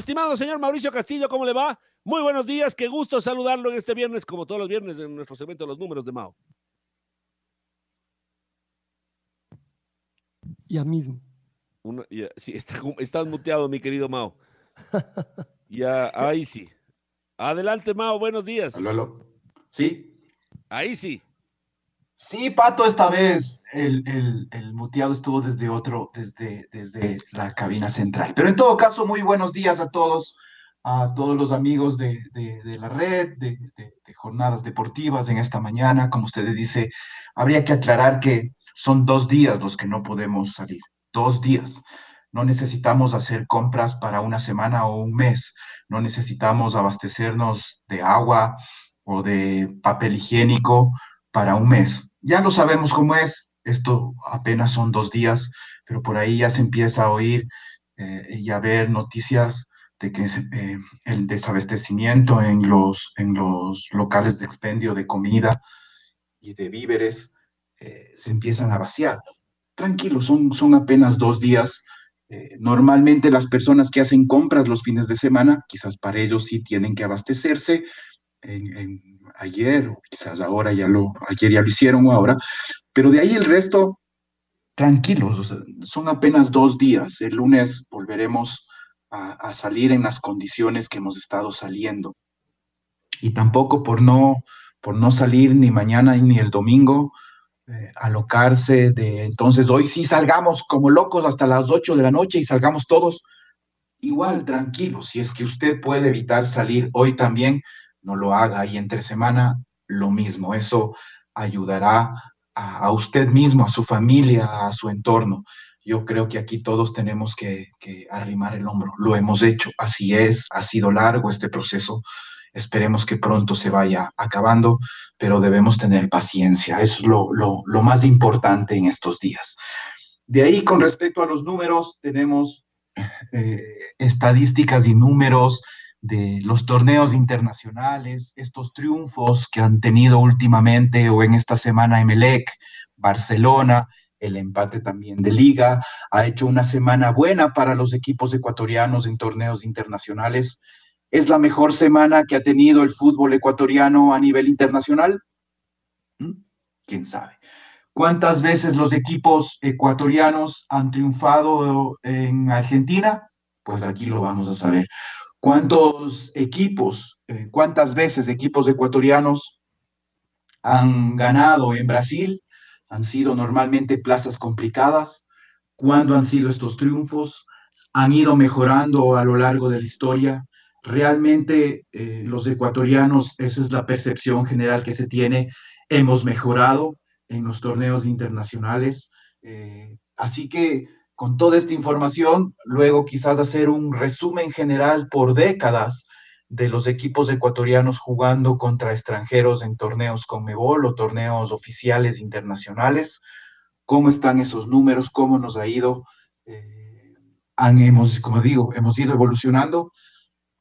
Estimado señor Mauricio Castillo, ¿cómo le va? Muy buenos días, qué gusto saludarlo en este viernes, como todos los viernes, en nuestro segmento de los números de Mao. Ya mismo. sí, está, estás muteado, mi querido Mao. ya, ahí sí. Adelante, Mao, buenos días. Aló, ¿Sí? Ahí sí. Sí, Pato, esta vez el, muteado estuvo desde otro, desde, desde la cabina central. Pero en todo caso, muy buenos días a todos, a todos los amigos de, la red, de, jornadas deportivas en esta mañana. Como usted dice, habría que aclarar que son dos días los que no podemos salir, dos días. No necesitamos hacer compras para una semana o un mes, no necesitamos abastecernos de agua o de papel higiénico para un mes ya lo sabemos cómo es, esto apenas son dos días, pero por ahí ya se empieza a oír eh, y a ver noticias de que eh, el desabastecimiento en los, en los locales de expendio de comida y de víveres eh, se empiezan a vaciar. Tranquilo, son, son apenas dos días. normalmente las personas que hacen compras los fines de semana, quizás para ellos sí tienen que abastecerse en ayer, o quizás ahora ya lo, ayer ya lo hicieron o ahora, pero de ahí el resto, tranquilos, son apenas dos días. El lunes volveremos a, salir en las condiciones que hemos estado saliendo. Y tampoco por no, por no salir ni mañana ni el domingo, eh, alocarse de entonces hoy sí salgamos como locos hasta las 8 de la noche y salgamos todos. Igual, tranquilos, si es que usted puede evitar salir hoy también, no lo haga y entre semana lo mismo. Eso ayudará a, usted mismo, a su familia, a su entorno. Yo creo que aquí todos tenemos que, arrimar el hombro. Lo hemos hecho, así es, ha sido largo este proceso. Esperemos que pronto se vaya acabando, pero debemos tener paciencia. Es lo, lo más importante en estos días. De ahí, con respecto a los números, tenemos eh, estadísticas y números de los torneos internacionales, estos triunfos que han tenido últimamente o en esta semana Emelec, Barcelona, el empate también de liga, ha hecho una semana buena para los equipos ecuatorianos en torneos internacionales. ¿Es la mejor semana que ha tenido el fútbol ecuatoriano a nivel internacional? ¿Mm? ¿Quién sabe? ¿Cuántas veces los equipos ecuatorianos han triunfado en Argentina? Pues aquí lo vamos a saber. ¿Cuántos equipos, eh, cuántas veces equipos ecuatorianos han ganado en Brasil? Han sido normalmente plazas complicadas. ¿Cuándo han sido estos triunfos? ¿Han ido mejorando a lo largo de la historia? Realmente eh, los ecuatorianos, esa es la percepción general que se tiene, hemos mejorado en los torneos internacionales. Eh, así que con toda esta información, luego quizás hacer un resumen general por décadas de los equipos ecuatorianos jugando contra extranjeros en torneos con Mebol o torneos oficiales internacionales, cómo están esos números, cómo nos ha ido. Eh, hemos, como digo, hemos ido evolucionando.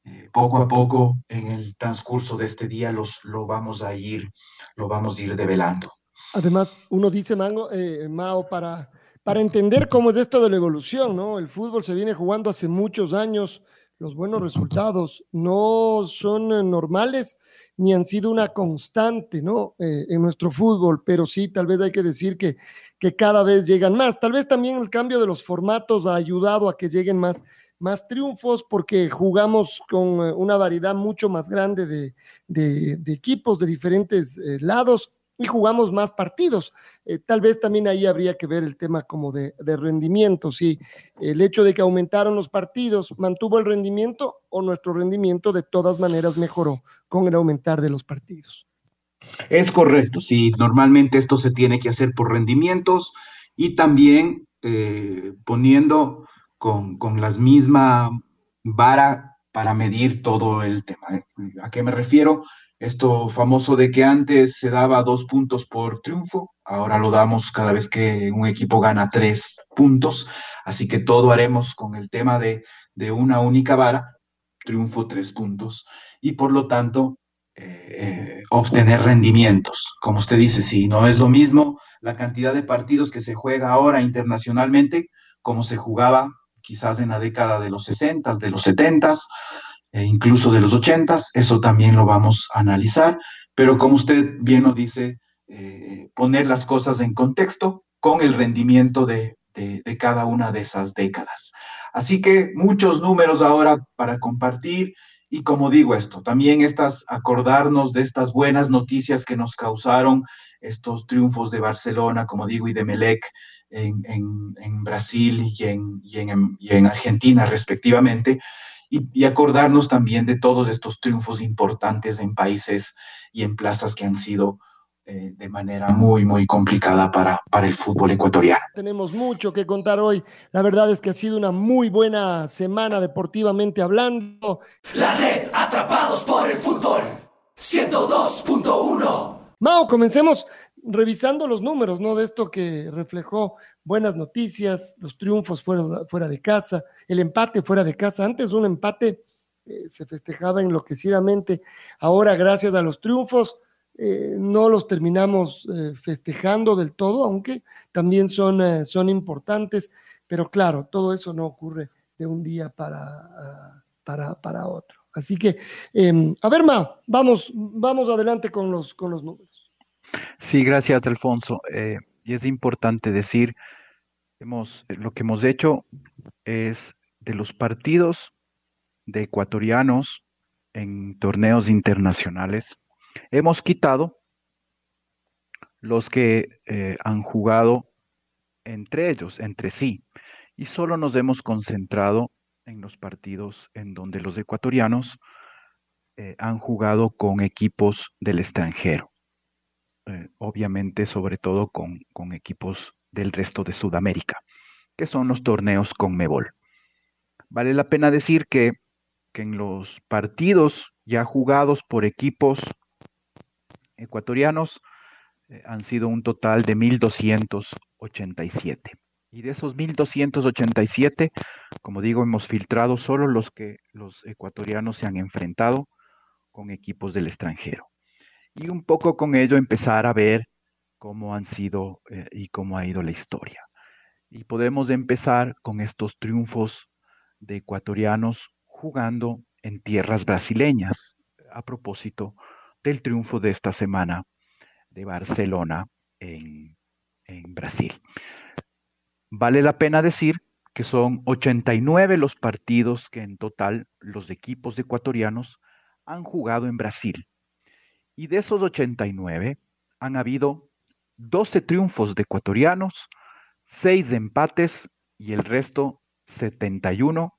Eh, poco a poco en el transcurso de este día los, lo vamos a ir, lo vamos a ir develando. Además, uno dice, Mango, eh, Mao, para para entender cómo es esto de la evolución, ¿no? El fútbol se viene jugando hace muchos años, los buenos resultados no son eh, normales ni han sido una constante, ¿no? Eh, en nuestro fútbol, pero sí, tal vez hay que decir que, que cada vez llegan más. Tal vez también el cambio de los formatos ha ayudado a que lleguen más, más triunfos porque jugamos con eh, una variedad mucho más grande de, de, de equipos de diferentes eh, lados y jugamos más partidos. Eh, tal vez también ahí habría que ver el tema como de, de rendimiento, si el hecho de que aumentaron los partidos mantuvo el rendimiento o nuestro rendimiento de todas maneras mejoró con el aumentar de los partidos. Es correcto, sí, normalmente esto se tiene que hacer por rendimientos y también eh, poniendo con, con la misma vara para medir todo el tema. ¿eh? ¿A qué me refiero? Esto famoso de que antes se daba dos puntos por triunfo, ahora lo damos cada vez que un equipo gana tres puntos, así que todo haremos con el tema de, de una única vara, triunfo tres puntos, y por lo tanto eh, obtener rendimientos. Como usted dice, si no es lo mismo la cantidad de partidos que se juega ahora internacionalmente como se jugaba quizás en la década de los 60, de los 70 e incluso de los 80, eso también lo vamos a analizar, pero como usted bien lo dice, eh, poner las cosas en contexto con el rendimiento de, de, cada una de esas décadas. Así que muchos números ahora para compartir y como digo esto, también estas, acordarnos de estas buenas noticias que nos causaron estos triunfos de Barcelona, como digo, y de Melec en, en, en Brasil y en, y, en, y en, Argentina respectivamente, y, y, acordarnos también de todos estos triunfos importantes en países y en plazas que han sido eh, de manera muy, muy complicada para, para el fútbol ecuatoriano. Tenemos mucho que contar hoy. La verdad es que ha sido una muy buena semana deportivamente hablando. La red Atrapados por el Fútbol 102.1. Mao, comencemos revisando los números, ¿no? De esto que reflejó buenas noticias, los triunfos fuera, fuera de casa, el empate fuera de casa. Antes un empate eh, se festejaba enloquecidamente. Ahora, gracias a los triunfos, eh, no los terminamos eh, festejando del todo, aunque también son, son importantes. Pero claro, todo eso no ocurre de un día para, uh, para, para otro. Así que, eh, a ver, Ma, vamos, vamos adelante con los, con los números. Sí, gracias, Alfonso. Eh, y es importante decir, hemos, lo que hemos hecho es de los partidos de ecuatorianos en torneos internacionales, hemos quitado los que eh, han jugado entre ellos, entre sí, y solo nos hemos concentrado en los partidos en donde los ecuatorianos eh, han jugado con equipos del extranjero. Eh, obviamente, sobre todo con, con, equipos del resto de Sudamérica, que son los torneos con Mebol. Vale la pena decir que, que en los partidos ya jugados por equipos ecuatorianos eh, han sido un total de 1.287. Y de esos 1.287, como digo, hemos filtrado solo los que los ecuatorianos se han enfrentado con equipos del extranjero. Y un poco con ello empezar a ver cómo han sido eh, y cómo ha ido la historia. Y podemos empezar con estos triunfos de ecuatorianos jugando en tierras brasileñas, a propósito del triunfo de esta semana de Barcelona en, Brasil. Vale la pena decir que son 89 los partidos que en total los equipos ecuatorianos han jugado en Brasil. Y de esos 89 han habido 12 triunfos de ecuatorianos, 6 empates y el resto, 71,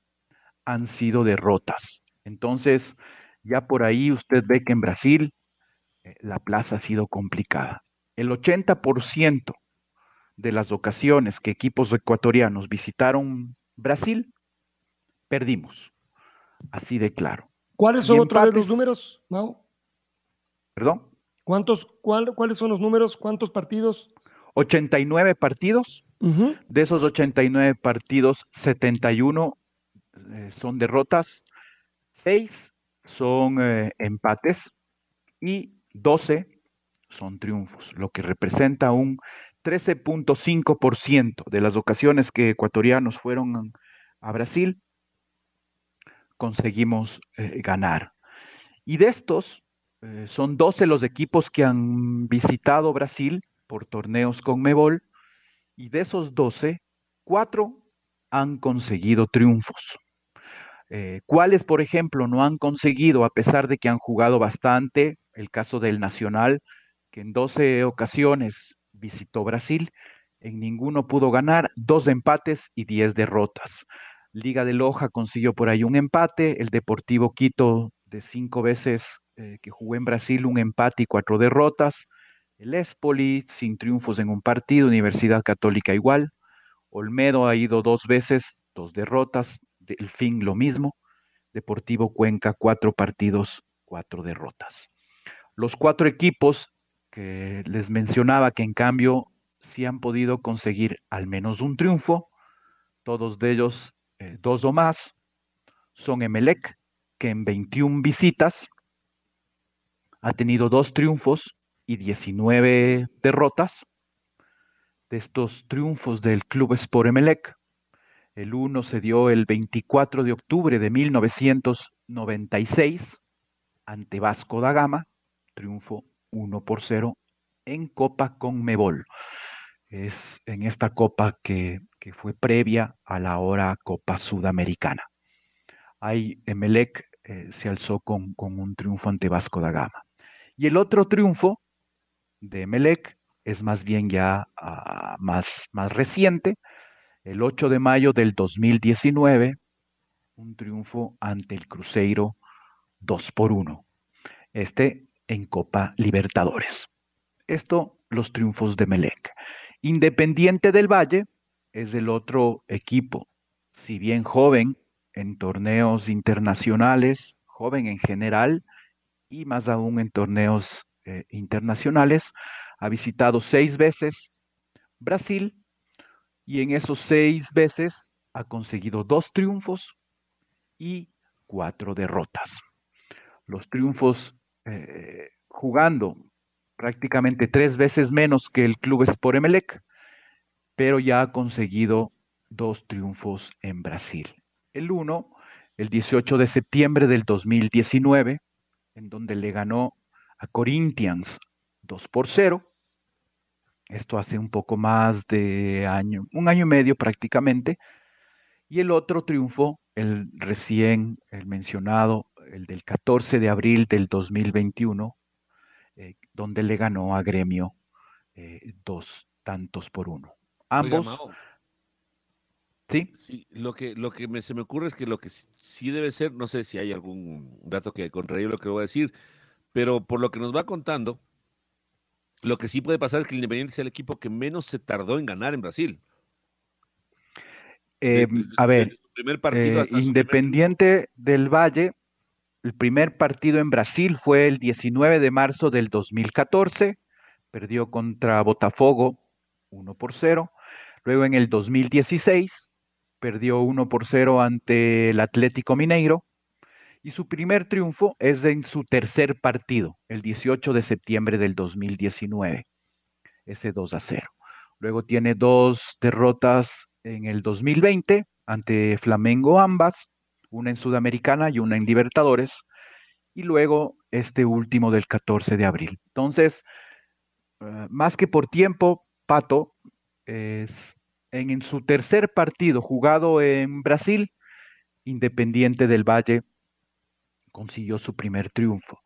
han sido derrotas. Entonces, ya por ahí usted ve que en Brasil eh, la plaza ha sido complicada. El 80% de las ocasiones que equipos ecuatorianos visitaron Brasil, perdimos. Así de claro. ¿Cuáles son otra vez los números? ¿Perdón? ¿Cuántos, cuál, ¿Cuáles son los números? ¿Cuántos partidos? 89 partidos. Uh -huh. De esos 89 partidos, 71 eh, son derrotas, 6 son eh, empates y 12 son triunfos, lo que representa un 13.5% de las ocasiones que ecuatorianos fueron a Brasil, conseguimos eh, ganar. Y de estos, eh, son 12 los equipos que han visitado Brasil por torneos con Mebol, y de esos 12, 4 han conseguido triunfos. Eh, ¿Cuáles, por ejemplo, no han conseguido, a pesar de que han jugado bastante? El caso del Nacional, que en 12 ocasiones visitó Brasil, en ninguno pudo ganar, dos empates y 10 derrotas. Liga de Loja consiguió por ahí un empate, el Deportivo Quito de cinco veces eh, que jugó en Brasil, un empate y cuatro derrotas. El Espoli sin triunfos en un partido, Universidad Católica igual. Olmedo ha ido dos veces, dos derrotas. El fin lo mismo. Deportivo Cuenca, cuatro partidos, cuatro derrotas. Los cuatro equipos que les mencionaba que en cambio sí han podido conseguir al menos un triunfo, todos de ellos eh, dos o más, son Emelec, que en 21 visitas ha tenido dos triunfos y 19 derrotas. De estos triunfos del Club Sport Emelec, el uno se dio el 24 de octubre de 1996 ante Vasco da Gama, triunfo 1 por 0 en Copa Conmebol. Es en esta copa que, que fue previa a la hora Copa Sudamericana. Ahí Emelec eh, se alzó con, un triunfo ante Vasco da Gama. Y el otro triunfo de Emelec es más bien ya ah, más, más reciente, el 8 de mayo del 2019, un triunfo ante el Cruzeiro 2 por 1. Este en Copa Libertadores. Esto, los triunfos de Melec. Independiente del Valle es el otro equipo, si bien joven en torneos internacionales, joven en general y más aún en torneos eh, internacionales, ha visitado seis veces Brasil y en esos seis veces ha conseguido dos triunfos y cuatro derrotas. Los triunfos eh, jugando prácticamente tres veces menos que el club Sport Emelec, pero ya ha conseguido dos triunfos en Brasil. El uno, el 18 de septiembre del 2019, en donde le ganó a Corinthians 2 por 0. Esto hace un poco más de año, un año y medio prácticamente. Y el otro triunfo, el recién el mencionado, el del 14 de abril del 2021, eh, donde le ganó a Gremio eh, dos tantos por uno. Ambos. Sí. Sí, lo que, lo que me, se me ocurre es que lo que sí debe ser, no sé si hay algún dato que contraría lo que voy a decir, pero por lo que nos va contando, lo que sí puede pasar es que el Independiente sea el equipo que menos se tardó en ganar en Brasil. Em, a ver, eh, Independiente del Valle, el primer partido en Brasil fue el 19 de marzo del 2014, perdió contra Botafogo 1 por 0. Luego en el 2016 perdió 1 por 0 ante el Atlético Mineiro. Y su primer triunfo es en su tercer partido, el 18 de septiembre del 2019, ese 2 a 0. Luego tiene dos derrotas en el 2020 ante Flamengo ambas, una en Sudamericana y una en Libertadores, y luego este último del 14 de abril. Entonces, eh, más que por tiempo, Pato es en, su tercer partido jugado en Brasil, Independiente del Valle consiguió su primer triunfo.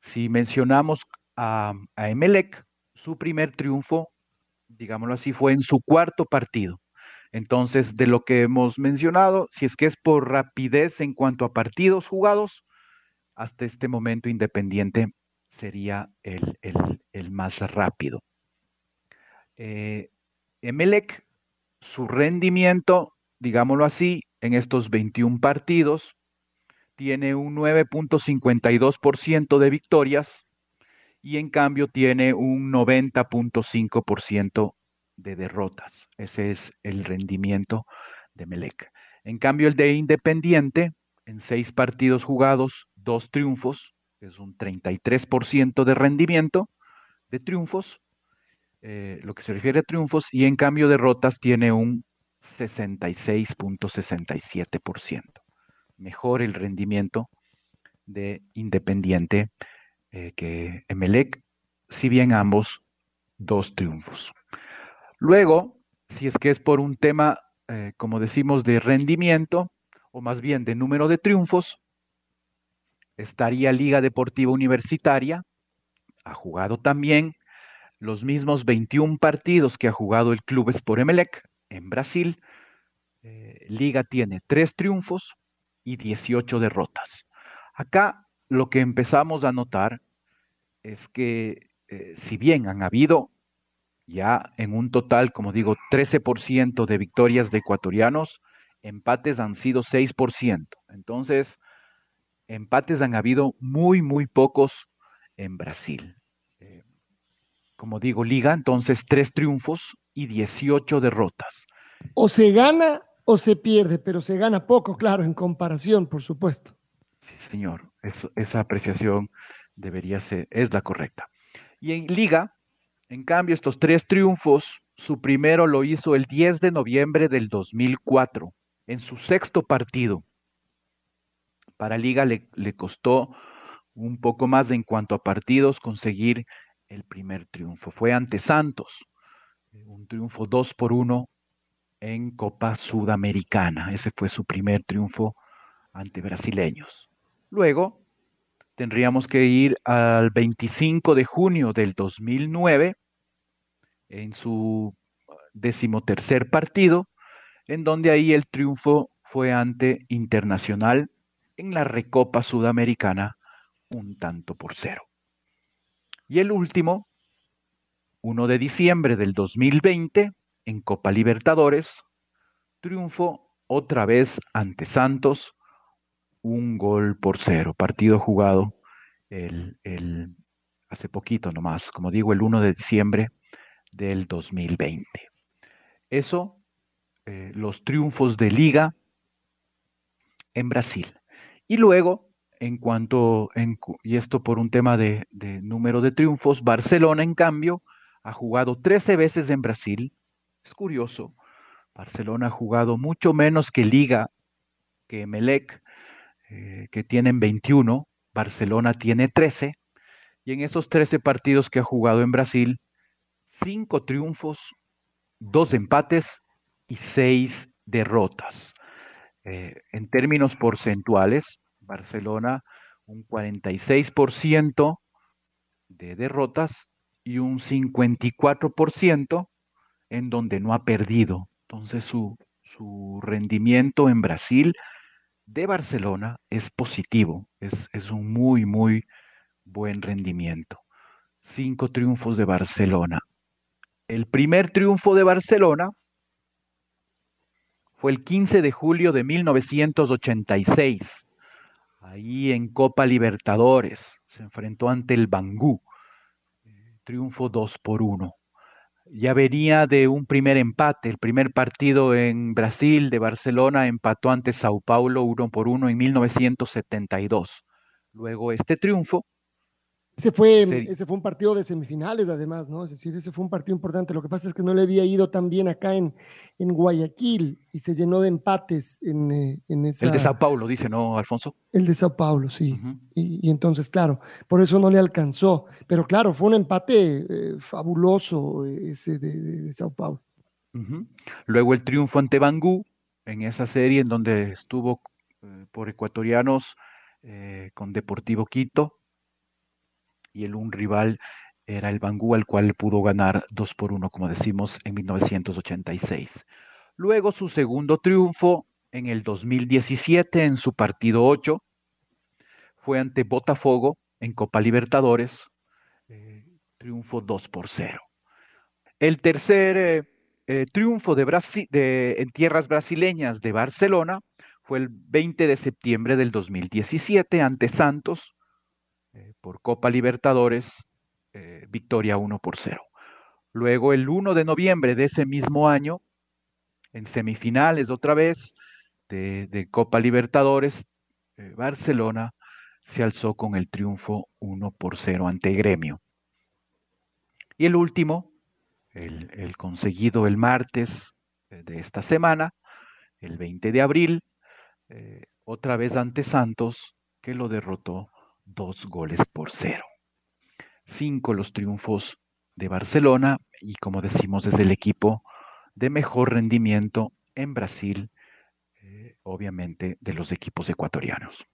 Si mencionamos a, Emelec, su primer triunfo, digámoslo así, fue en su cuarto partido. Entonces, de lo que hemos mencionado, si es que es por rapidez en cuanto a partidos jugados, hasta este momento Independiente sería el, más rápido. Eh, Emelec, su rendimiento, digámoslo así, en estos 21 partidos, tiene un 9.52% de victorias y en cambio tiene un 90.5% de derrotas. Ese es el rendimiento de Melec. En cambio, el de Independiente, en seis partidos jugados, dos triunfos, es un 33% de rendimiento de triunfos, eh, lo que se refiere a triunfos, y en cambio derrotas tiene un 66.67%. Mejor el rendimiento de Independiente eh, que Emelec, si bien ambos dos triunfos. Luego, si es que es por un tema, eh, como decimos, de rendimiento, o más bien de número de triunfos, estaría Liga Deportiva Universitaria, ha jugado también los mismos 21 partidos que ha jugado el Club Sport Emelec en Brasil. Eh, Liga tiene tres triunfos y 18 derrotas. Acá lo que empezamos a notar es que eh, si bien han habido ya en un total, como digo, 13% de victorias de ecuatorianos, empates han sido 6%. Entonces, empates han habido muy, muy pocos en Brasil. Como digo, liga, entonces tres triunfos y 18 derrotas. O se gana o se pierde, pero se gana poco, claro, en comparación, por supuesto. Sí, señor, esa apreciación debería ser, es la correcta. Y en liga, en cambio, estos tres triunfos, su primero lo hizo el 10 de noviembre del 2004, en su sexto partido. Para Liga le, le costó un poco más en cuanto a partidos conseguir el primer triunfo. Fue ante Santos, un triunfo 2 por 1 en Copa Sudamericana. Ese fue su primer triunfo ante brasileños. Luego tendríamos que ir al 25 de junio del 2009 en su decimotercer partido, en donde ahí el triunfo fue ante Internacional en la Recopa Sudamericana, un tanto por cero. Y el último, 1 de diciembre del 2020, en Copa Libertadores, triunfo otra vez ante Santos, un gol por cero, partido jugado el, hace poquito nomás, como digo, el 1 de diciembre del 2020. Eso, eh, los triunfos de liga en Brasil. Y luego, en cuanto, y esto por un tema de, número de triunfos, Barcelona, en cambio, ha jugado 13 veces en Brasil. Es curioso, Barcelona ha jugado mucho menos que Liga, que Melec, eh, que tienen 21, Barcelona tiene 13, y en esos 13 partidos que ha jugado en Brasil, cinco triunfos, dos empates y seis derrotas. Eh, en términos porcentuales, Barcelona un 46% de derrotas y un 54% en donde no ha perdido. Entonces su, su rendimiento en Brasil de Barcelona es positivo, es, es un muy, muy buen rendimiento. Cinco triunfos de Barcelona, el primer triunfo de Barcelona fue el 15 de julio de 1986, ahí en Copa Libertadores. Se enfrentó ante el Bangú. Triunfo 2 por 1. Ya venía de un primer empate. El primer partido en Brasil de Barcelona empató ante Sao Paulo 1 por 1 en 1972. Luego este triunfo ese fue, ese fue un partido de semifinales, además, ¿no? Es decir, ese fue un partido importante. Lo que pasa es que no le había ido tan bien acá en, en Guayaquil y se llenó de empates en, eh, en esa... El de Sao Paulo, dice, ¿no, Alfonso? El de Sao Paulo, sí. y, entonces, claro, por eso no le alcanzó. Pero claro, fue un empate eh, fabuloso ese de, Sao Paulo. Luego el triunfo ante Bangú, en esa serie en donde estuvo eh, por ecuatorianos con Deportivo Quito y el un rival era el Bangú, al cual pudo ganar 2 por 1, como decimos, en 1986. Luego su segundo triunfo en el 2017 en su partido 8 fue ante Botafogo en Copa Libertadores, eh, triunfo 2 por 0. El tercer eh, eh, triunfo de de, en tierras brasileñas de Barcelona fue el 20 de septiembre del 2017 ante Santos, eh, por Copa Libertadores, eh, victoria 1 por 0. Luego el 1 de noviembre de ese mismo año, en semifinales otra vez de, Copa Libertadores, eh, Barcelona se alzó con el triunfo 1 por 0 ante Gremio. Y el último, el, conseguido el martes de esta semana, el 20 de abril, otra vez ante Santos, que lo derrotó dos goles por cero. Cinco los triunfos de Barcelona y como decimos desde el equipo de mejor rendimiento en Brasil, eh, obviamente, de los equipos ecuatorianos.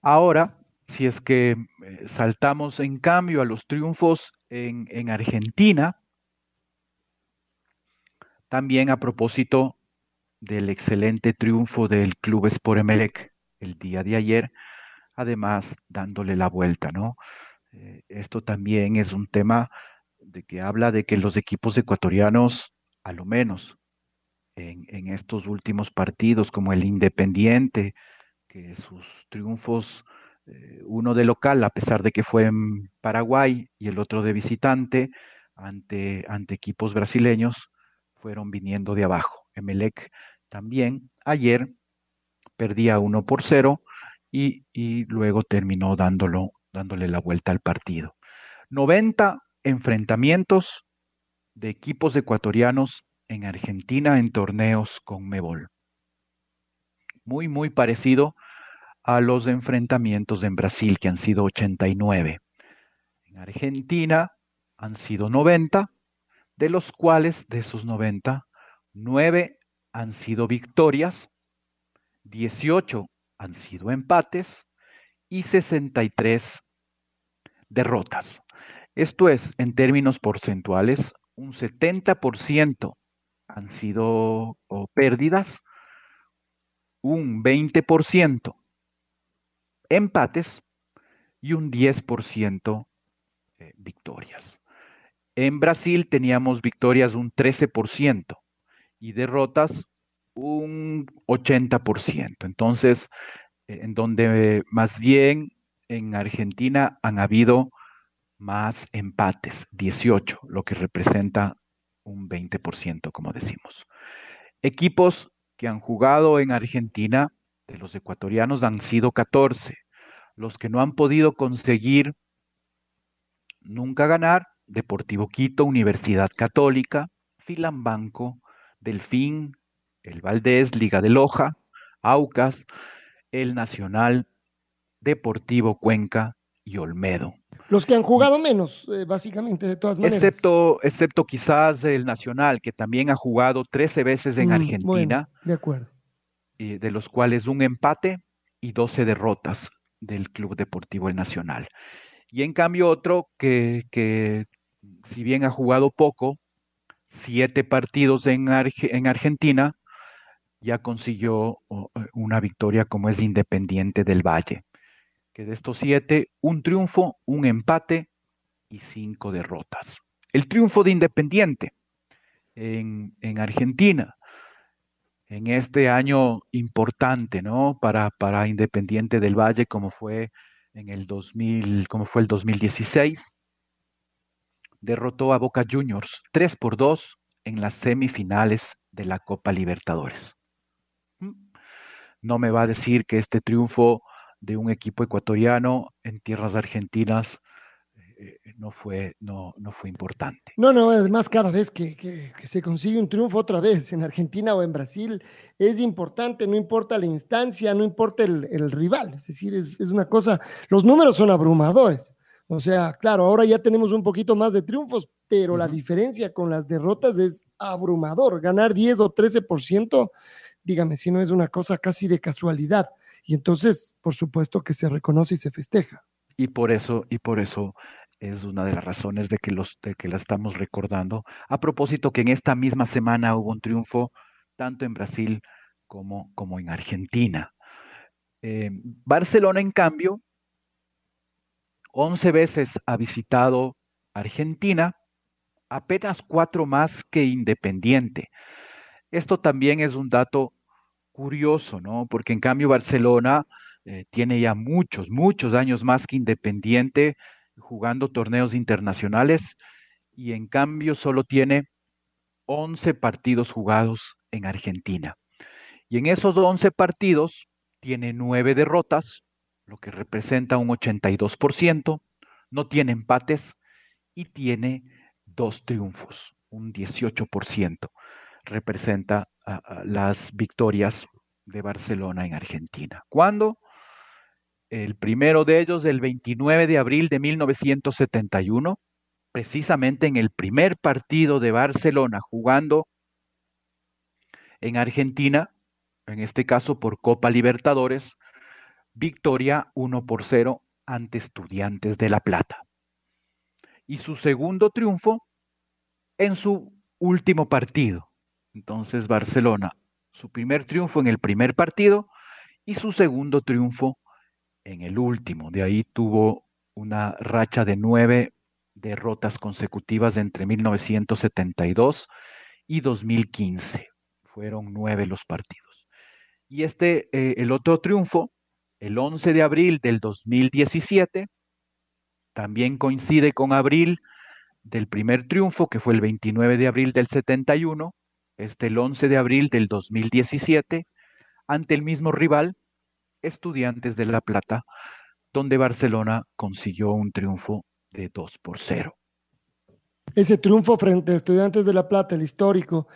Ahora, si es que eh, saltamos en cambio a los triunfos en, en Argentina, también a propósito del excelente triunfo del Club Sport Emelec el día de ayer, además dándole la vuelta, ¿no? Eh, esto también es un tema de que habla de que los equipos ecuatorianos, a lo menos en, estos últimos partidos, como el Independiente, que sus triunfos, eh, uno de local, a pesar de que fue en Paraguay, y el otro de visitante, ante, ante equipos brasileños, fueron viniendo de abajo. Emelec también ayer perdía 1 por 0 y, luego terminó dándolo, dándole la vuelta al partido. 90 enfrentamientos de equipos ecuatorianos en Argentina en torneos con Mebol. Muy, muy parecido a los enfrentamientos en Brasil, que han sido 89. En Argentina han sido 90, de los cuales, de esos 90, 9 han sido victorias, 18 han sido empates y 63 derrotas. Esto es, en términos porcentuales, un 70% han sido pérdidas, un 20% empates y un 10% eh, victorias. En Brasil teníamos victorias un 13% y derrotas un 80%. Entonces, eh, en donde más bien en Argentina han habido más empates, 18, lo que representa un 20%, como decimos. Equipos que han jugado en Argentina, de los ecuatorianos, han sido 14. Los que no han podido conseguir nunca ganar, Deportivo Quito, Universidad Católica, Filambanco, Delfín, el Valdés, Liga de Loja, Aucas, el Nacional, Deportivo Cuenca y Olmedo. Los que han jugado menos, eh, básicamente, de todas maneras. Excepto, excepto quizás el Nacional, que también ha jugado 13 veces en mm, Argentina. de acuerdo. de los cuales un empate y 12 derrotas del Club Deportivo El Nacional. Y en cambio otro que, que si bien ha jugado poco, siete partidos en, en Argentina, ya consiguió eh, una victoria como es Independiente del Valle que de estos siete, un triunfo, un empate y cinco derrotas. El triunfo de Independiente en, Argentina, en este año importante, ¿no? Para, para Independiente del Valle, como fue en el 2000, como fue el 2016, derrotó a Boca Juniors 3 por 2 en las semifinales de la Copa Libertadores. No me va a decir que este triunfo de un equipo ecuatoriano en tierras argentinas eh, eh, no, fue, no, no fue importante. No, no, además cada vez que, se consigue un triunfo otra vez en Argentina o en Brasil es importante, no importa la instancia, no importa el, rival, es decir, es, una cosa, los números son abrumadores. O sea, claro, ahora ya tenemos un poquito más de triunfos, pero la diferencia con las derrotas es abrumador. Ganar 10 o 13%, dígame si no es una cosa casi de casualidad. Y entonces, por supuesto que se reconoce y se festeja. Y por eso, y por eso es una de las razones de que, los, de que la estamos recordando. A propósito que en esta misma semana hubo un triunfo tanto en Brasil como, como en Argentina. Eh, Barcelona, en cambio, 11 veces ha visitado Argentina, apenas cuatro más que Independiente. Esto también es un dato curioso, ¿no? Porque en cambio Barcelona eh, tiene ya muchos, muchos años más que Independiente jugando torneos internacionales y en cambio solo tiene 11 partidos jugados en Argentina. Y en esos 11 partidos tiene 9 derrotas, lo que representa un 82%, no tiene empates y tiene dos triunfos, un 18% representa las victorias de Barcelona en Argentina. ¿Cuándo? El primero de ellos, el 29 de abril de 1971, precisamente en el primer partido de Barcelona jugando en Argentina, en este caso por Copa Libertadores, victoria 1 por 0 ante Estudiantes de La Plata. Y su segundo triunfo en su último partido. Entonces Barcelona, su primer triunfo en el primer partido y su segundo triunfo en el último. De ahí tuvo una racha de nueve derrotas consecutivas entre 1972 y 2015. Fueron nueve los partidos. Y este, eh, el otro triunfo, el 11 de abril del 2017, también coincide con abril del primer triunfo, que fue el 29 de abril del 71, este el 11 de abril del 2017, ante el mismo rival, Estudiantes de La Plata, donde Barcelona consiguió un triunfo de 2 por 0. Ese triunfo frente a Estudiantes de La Plata, el histórico,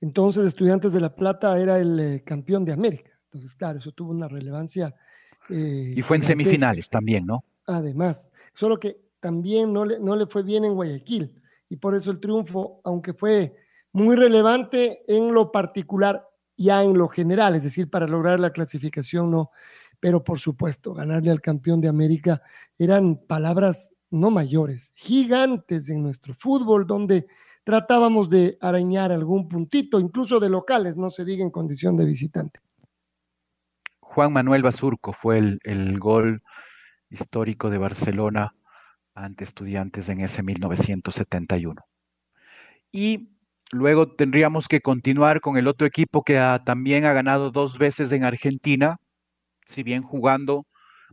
entonces Estudiantes de La Plata era el eh, campeón de América. Entonces, claro, eso tuvo una relevancia. Eh, y fue en semifinales también, ¿no? Además, solo que también no le, no le fue bien en Guayaquil. Y por eso el triunfo, aunque fue muy relevante en lo particular, ya en lo general, es decir, para lograr la clasificación, no. Pero por supuesto, ganarle al campeón de América eran palabras no mayores, gigantes en nuestro fútbol, donde tratábamos de arañar algún puntito, incluso de locales, no se diga en condición de visitante. Juan Manuel Basurco fue el, el gol histórico de Barcelona ante estudiantes en ese 1971. Y luego tendríamos que continuar con el otro equipo que también ha ganado dos veces en Argentina, si bien jugando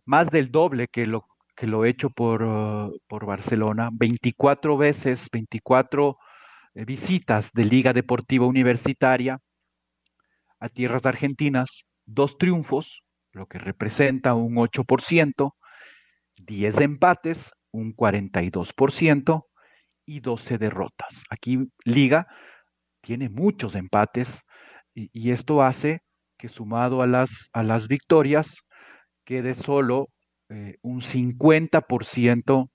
más del doble que lo, que lo hecho por, uh, por Barcelona, 24 veces, 24 eh, visitas de Liga Deportiva Universitaria a tierras argentinas, dos triunfos, lo que representa un 8%, 10 empates, un 42% y 12 derrotas. Aquí Liga tiene muchos empates y, esto hace que sumado a las, a las victorias quede solo eh, un 50%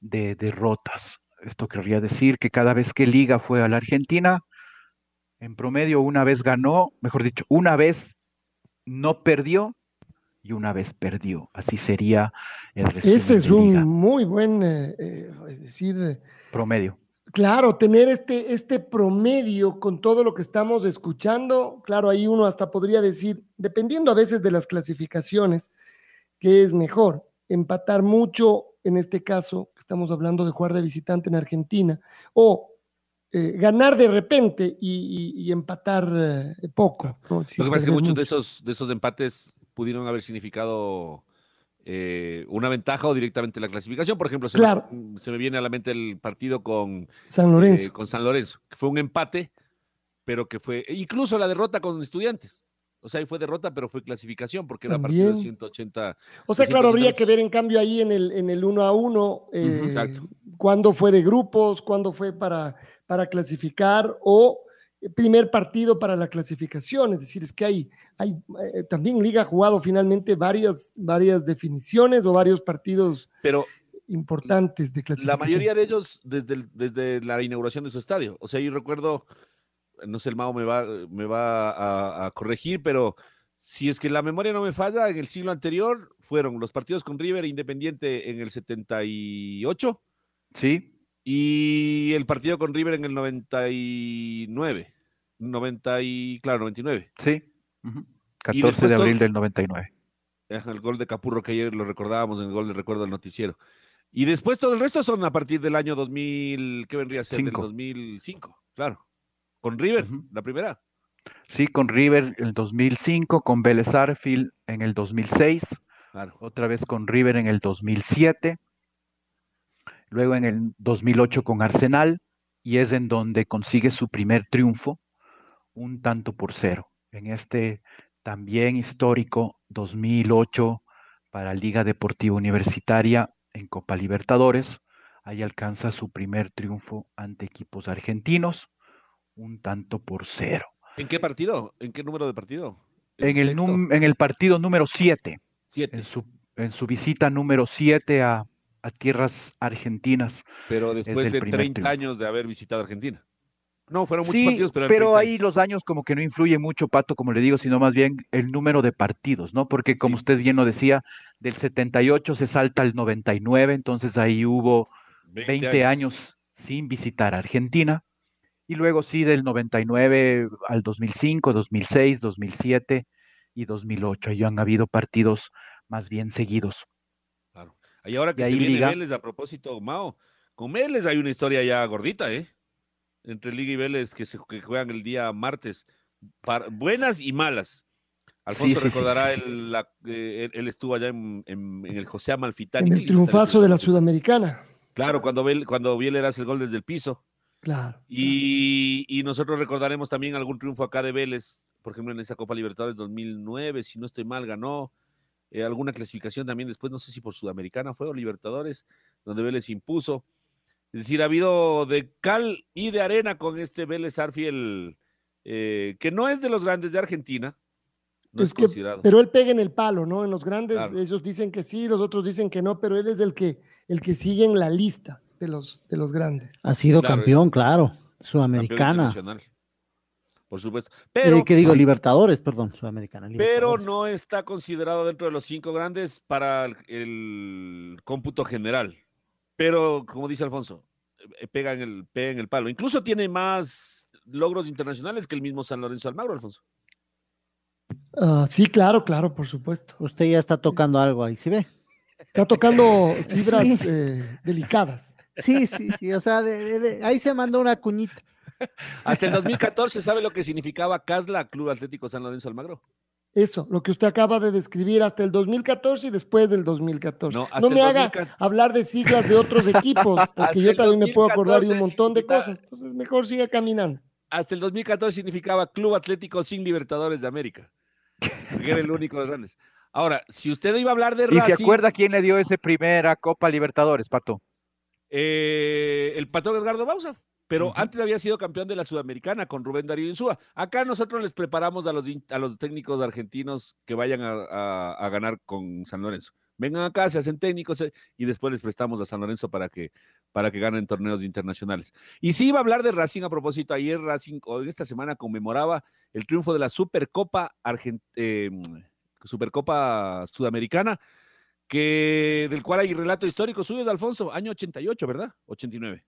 de derrotas. Esto querría decir que cada vez que Liga fue a la Argentina, en promedio una vez ganó, mejor dicho, una vez no perdió y una vez perdió. Así sería el resumen. Ese es un muy buen, eh, eh, decir, promedio. Claro, tener este, este promedio con todo lo que estamos escuchando, claro, ahí uno hasta podría decir, dependiendo a veces de las clasificaciones, que es mejor, empatar mucho, en este caso, estamos hablando de jugar de visitante en Argentina, o eh, ganar de repente y, empatar poco. Lo que pasa es que muchos de esos, de esos empates pudieron haber significado eh, una ventaja o directamente la clasificación. Por ejemplo, se, me, se, me, viene a la mente el partido con San Lorenzo. Eh, con San Lorenzo, que fue un empate, pero que fue incluso la derrota con estudiantes. O sea, ahí fue derrota, pero fue clasificación, porque era partido de 180. O sea, claro, habría que ver en cambio ahí en el, en el uno a uno, eh, cuándo fue de grupos, cuándo fue para, para clasificar, o primer partido para la clasificación, es decir, es que hay, hay eh, también Liga ha jugado finalmente varias, varias definiciones o varios partidos Pero importantes de clasificación. La mayoría de ellos desde, desde la inauguración de su estadio. O sea, yo recuerdo, no sé, el Mao me va, me va a, corregir, pero si es que la memoria no me falla, en el siglo anterior fueron los partidos con River Independiente en el 78. Sí. Y el partido con River en el 99. 90 y, claro, 99. Sí. 14 de abril del 99. El gol de Capurro que ayer lo recordábamos en el gol de recuerdo del noticiero. Y después todo el resto son a partir del año 2000, ¿qué vendría a ser? Del 2005, claro. Con River, la primera. Sí, con River en el 2005, con Vélez Arfield en el 2006, otra vez con River en el 2007, luego en el 2008 con Arsenal, y es en donde consigue su primer triunfo, un tanto por cero, en este también histórico 2008 para Liga Deportiva Universitaria en Copa Libertadores. Ahí alcanza su primer triunfo ante equipos argentinos, un tanto por cero. ¿En qué partido? ¿En qué número de partido? En el, en el partido número 7. En su, en su visita número 7 a, a tierras argentinas. Pero después de 30 años de haber visitado Argentina. No, fueron muchos partidos, pero. Pero ahí los años como que no influye mucho, Pato, como le digo, sino más bien el número de partidos, ¿no? Porque como usted bien lo decía, del 78 se salta al 99, entonces ahí hubo 20, años. sin visitar Argentina. Y luego sí, del 99 al 2005, 2006, 2007 y 2008. Ahí han habido partidos más bien seguidos. Claro. Y ahora que se viene Vélez, a propósito, Mao, con Vélez hay una historia ya gordita, ¿eh? entre Liga y Vélez que, se, juegan el día martes. buenas y malas. Alfonso recordará, eh, él, estuvo allá en, el José Amalfitani. En el triunfazo de la Sudamericana. Claro, cuando, cuando Bieler hace el gol desde el piso. Claro. Y, nosotros recordaremos también algún triunfo acá de Vélez, por ejemplo, en esa Copa Libertadores 2009, si no estoy mal, ganó. Eh, alguna clasificación también después, no sé si por Sudamericana fue o Libertadores, donde Vélez impuso. Es decir, ha habido de cal y de arena con este Vélez Arfiel, eh, que no es de los grandes de Argentina. No es, considerado. Pero él pega en el palo, ¿no? En los grandes, ellos dicen que sí, los otros dicen que no, pero él es el que, el que sigue en la lista de los, de los grandes. Ha sido campeón, claro, sudamericana. Por supuesto. Pero, eh, ¿Qué digo? Libertadores, perdón, sudamericana. Pero no está considerado dentro de los cinco grandes para el cómputo general. Pero, como dice Alfonso, eh, pega en el, pega en el palo. Incluso tiene más logros internacionales que el mismo San Lorenzo Almagro, Alfonso. Ah, sí, claro, claro, por supuesto. Usted ya está tocando algo ahí, ¿sí ve? Está tocando fibras eh, delicadas. Sí, sí, sí, o sea, ahí se mandó una cuñita. Hasta el 2014, ¿sabe lo que significaba CASLA, Club Atlético San Lorenzo Almagro? Eso, lo que usted acaba de describir hasta el 2014 y después del 2014. No, me haga hablar de siglas de otros equipos, porque yo también me puedo acordar de un montón de cosas. Entonces, mejor siga caminando. Hasta el 2014 significaba Club Atlético sin Libertadores de América, porque era el único de los grandes. Ahora, si usted iba a hablar de Racing... ¿Y se acuerda quién le dio esa primera Copa Libertadores, Pato? Eh, el patrón Edgardo Bausa pero antes había sido campeón de la Sudamericana con Rubén Darío Insúa. Acá nosotros les preparamos a los, a los técnicos argentinos que vayan a, ganar con San Lorenzo. Vengan acá, se hacen técnicos eh, y después les prestamos a San Lorenzo para que, para que ganen torneos internacionales. Y sí iba a hablar de Racing a propósito, ayer Racing, hoy esta semana conmemoraba el triunfo de la Supercopa, em, Supercopa Sudamericana, que, del cual hay relato histórico suyo de Alfonso, año 88, ¿verdad? 89.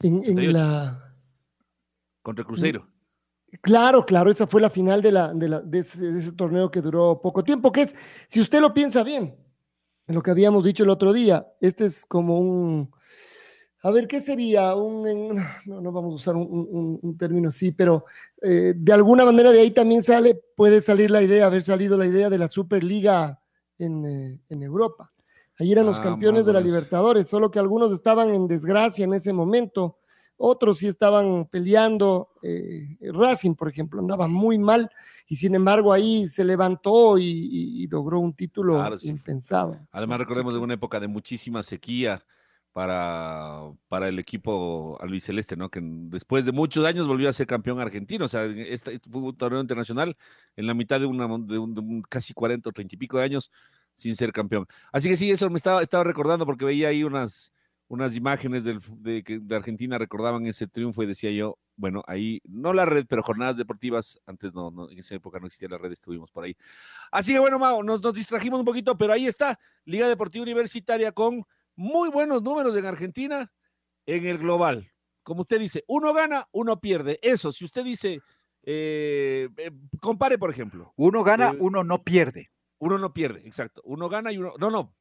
En, la... Contra Cruzeiro. Claro, claro, esa fue la final de, la, de, ese, torneo que duró poco tiempo, que es, si usted lo piensa bien, lo que habíamos dicho el otro día, este es como un, a ver, ¿qué sería? Un, no, no vamos a usar un, término así, pero eh, de alguna manera de ahí también sale, puede salir la idea, haber salido la idea de la Superliga en, eh, en Europa. Ahí eran los ah, campeones de la Libertadores, solo que algunos estaban en desgracia en ese momento, otros sí estaban peleando. Eh, Racing, por ejemplo, andaba muy mal y sin embargo ahí se levantó y, logró un título impensado. Además, recordemos de una época de muchísima sequía para, para el equipo albiceleste, ¿no? Que después de muchos años volvió a ser campeón argentino. O sea, este, fue un torneo internacional en la mitad de, una, de, un, casi 40 o 30 y pico de años sin ser campeón. Así que sí, eso me estaba, estaba recordando porque veía ahí unas, unas imágenes del, de, de Argentina recordaban ese triunfo y decía yo, bueno, ahí, no la red, pero jornadas deportivas, antes no, no en esa época no existía la red, estuvimos por ahí. Así que bueno, nos, nos distrajimos un poquito, pero ahí está, Liga Deportiva Universitaria con muy buenos números en Argentina en el global. Como usted dice, uno gana, uno pierde. Eso, si usted dice, eh, eh, compare, por ejemplo. Uno gana, eh, uno no pierde. Uno no pierde, exacto. Uno gana y uno. No, no.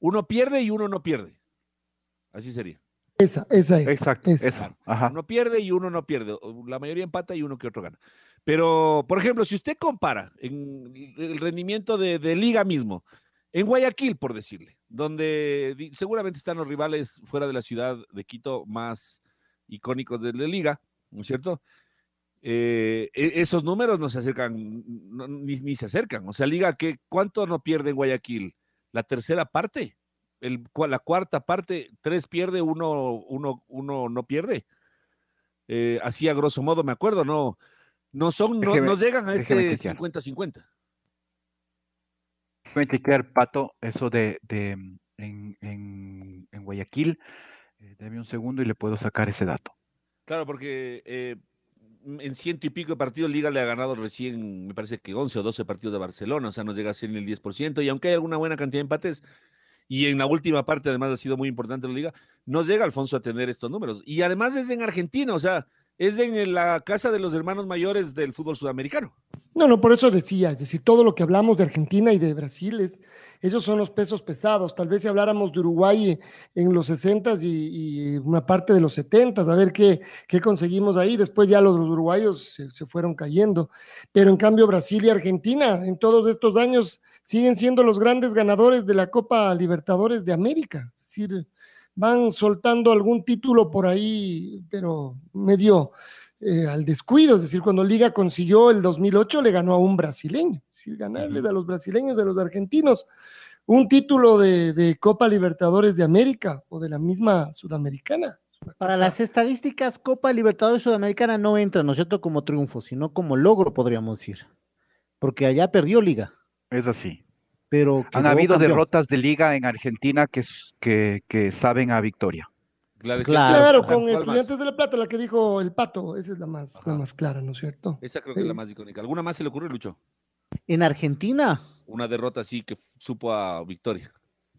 Uno pierde y uno no pierde. Así sería. Esa, esa es. Exacto, esa. Uno pierde y uno no pierde. La mayoría empata y uno que otro gana. Pero, por ejemplo, si usted compara en el rendimiento de, liga mismo, en Guayaquil, por decirle, donde seguramente están los rivales fuera de la ciudad de Quito más icónicos de la liga, ¿no es cierto? Eh, e, esos números no se acercan, ni, se acercan. O sea, Liga, ¿qué, ¿cuánto no pierde en Guayaquil? ¿La tercera parte? El, la cuarta parte, tres pierde, uno, uno, uno no pierde. Eh, así a grosso modo, me acuerdo, no, no son, no, llegan a este 50-50. Déjeme chequear, Pato, eso de, de en, en, en, Guayaquil. Eh, deme un segundo y le puedo sacar ese dato. Claro, porque eh, en ciento y pico de partidos Liga le ha ganado recién, me parece que 11 o 12 partidos de Barcelona, o sea, nos llega a ser en el 10%, y aunque hay alguna buena cantidad de empates, y en la última parte además ha sido muy importante la liga, nos llega Alfonso a tener estos números. Y además es en Argentina, o sea, es en la casa de los hermanos mayores del fútbol sudamericano. No, no, por eso decía, es decir, todo lo que hablamos de Argentina y de Brasil, es, esos son los pesos pesados. Tal vez si habláramos de Uruguay en los 60 y, una parte de los 70, a ver qué, qué conseguimos ahí. Después ya los, uruguayos se, se, fueron cayendo. Pero en cambio Brasil y Argentina en todos estos años siguen siendo los grandes ganadores de la Copa Libertadores de América. Es decir, van soltando algún título por ahí, pero medio eh, al descuido, es decir, cuando Liga consiguió el 2008 le ganó a un brasileño, es decir, ganarles a los brasileños, de los argentinos, un título de, de, Copa Libertadores de América o de la misma Sudamericana. Para las estadísticas, Copa Libertadores Sudamericana no entra, ¿no es cierto?, como triunfo, sino como logro, podríamos decir, porque allá perdió Liga. Es así. Pero Han habido campeón. derrotas de liga en Argentina que, que, que saben a victoria. Claro, claro con Estudiantes más? de La Plata, la que dijo el Pato, esa es la más, la más clara, ¿no es cierto? Esa creo que sí. es la más icónica. ¿Alguna más se le ocurre, Lucho? ¿En Argentina? Una derrota así que supo a victoria.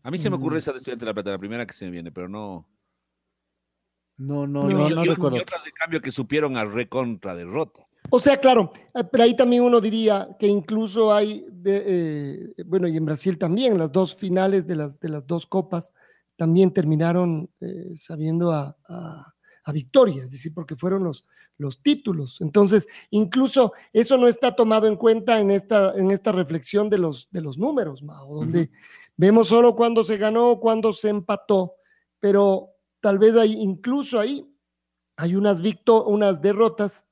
A mí se me ocurre mm. esa de Estudiantes de La Plata, la primera que se me viene, pero no. No, no, no, no, y, recuerdo. Y otras de cambio que supieron a recontra derrota. O sea, claro, pero ahí también uno diría que incluso hay, de, eh, bueno, y en Brasil también, las dos finales de las, de las dos copas también terminaron eh, sabiendo a, a, a, victoria, es decir, porque fueron los, los títulos. Entonces, incluso eso no está tomado en cuenta en esta, en esta reflexión de los, de los números, Mao, donde uh -huh. vemos solo cuando se ganó, cuando se empató, pero tal vez hay, incluso ahí hay unas, victo unas derrotas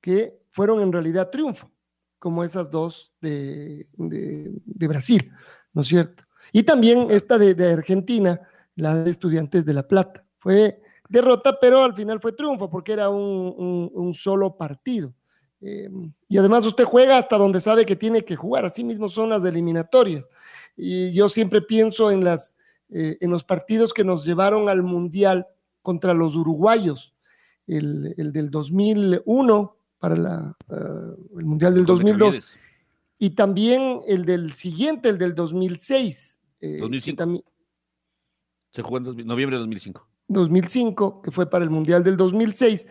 que fueron en realidad triunfo, como esas dos de, de, de Brasil, ¿no es cierto? Y también esta de, de, Argentina, la de Estudiantes de La Plata. Fue derrota, pero al final fue triunfo, porque era un, un, un solo partido. Eh, y además usted juega hasta donde sabe que tiene que jugar, así mismo son las eliminatorias. Y yo siempre pienso en, las, eh, en los partidos que nos llevaron al Mundial contra los uruguayos, el, el del 2001 para la, uh, el Mundial del 2002 y también el del siguiente, el del 2006. Eh, 2005. También, Se jugó en dos, noviembre de 2005. 2005, que fue para el Mundial del 2006,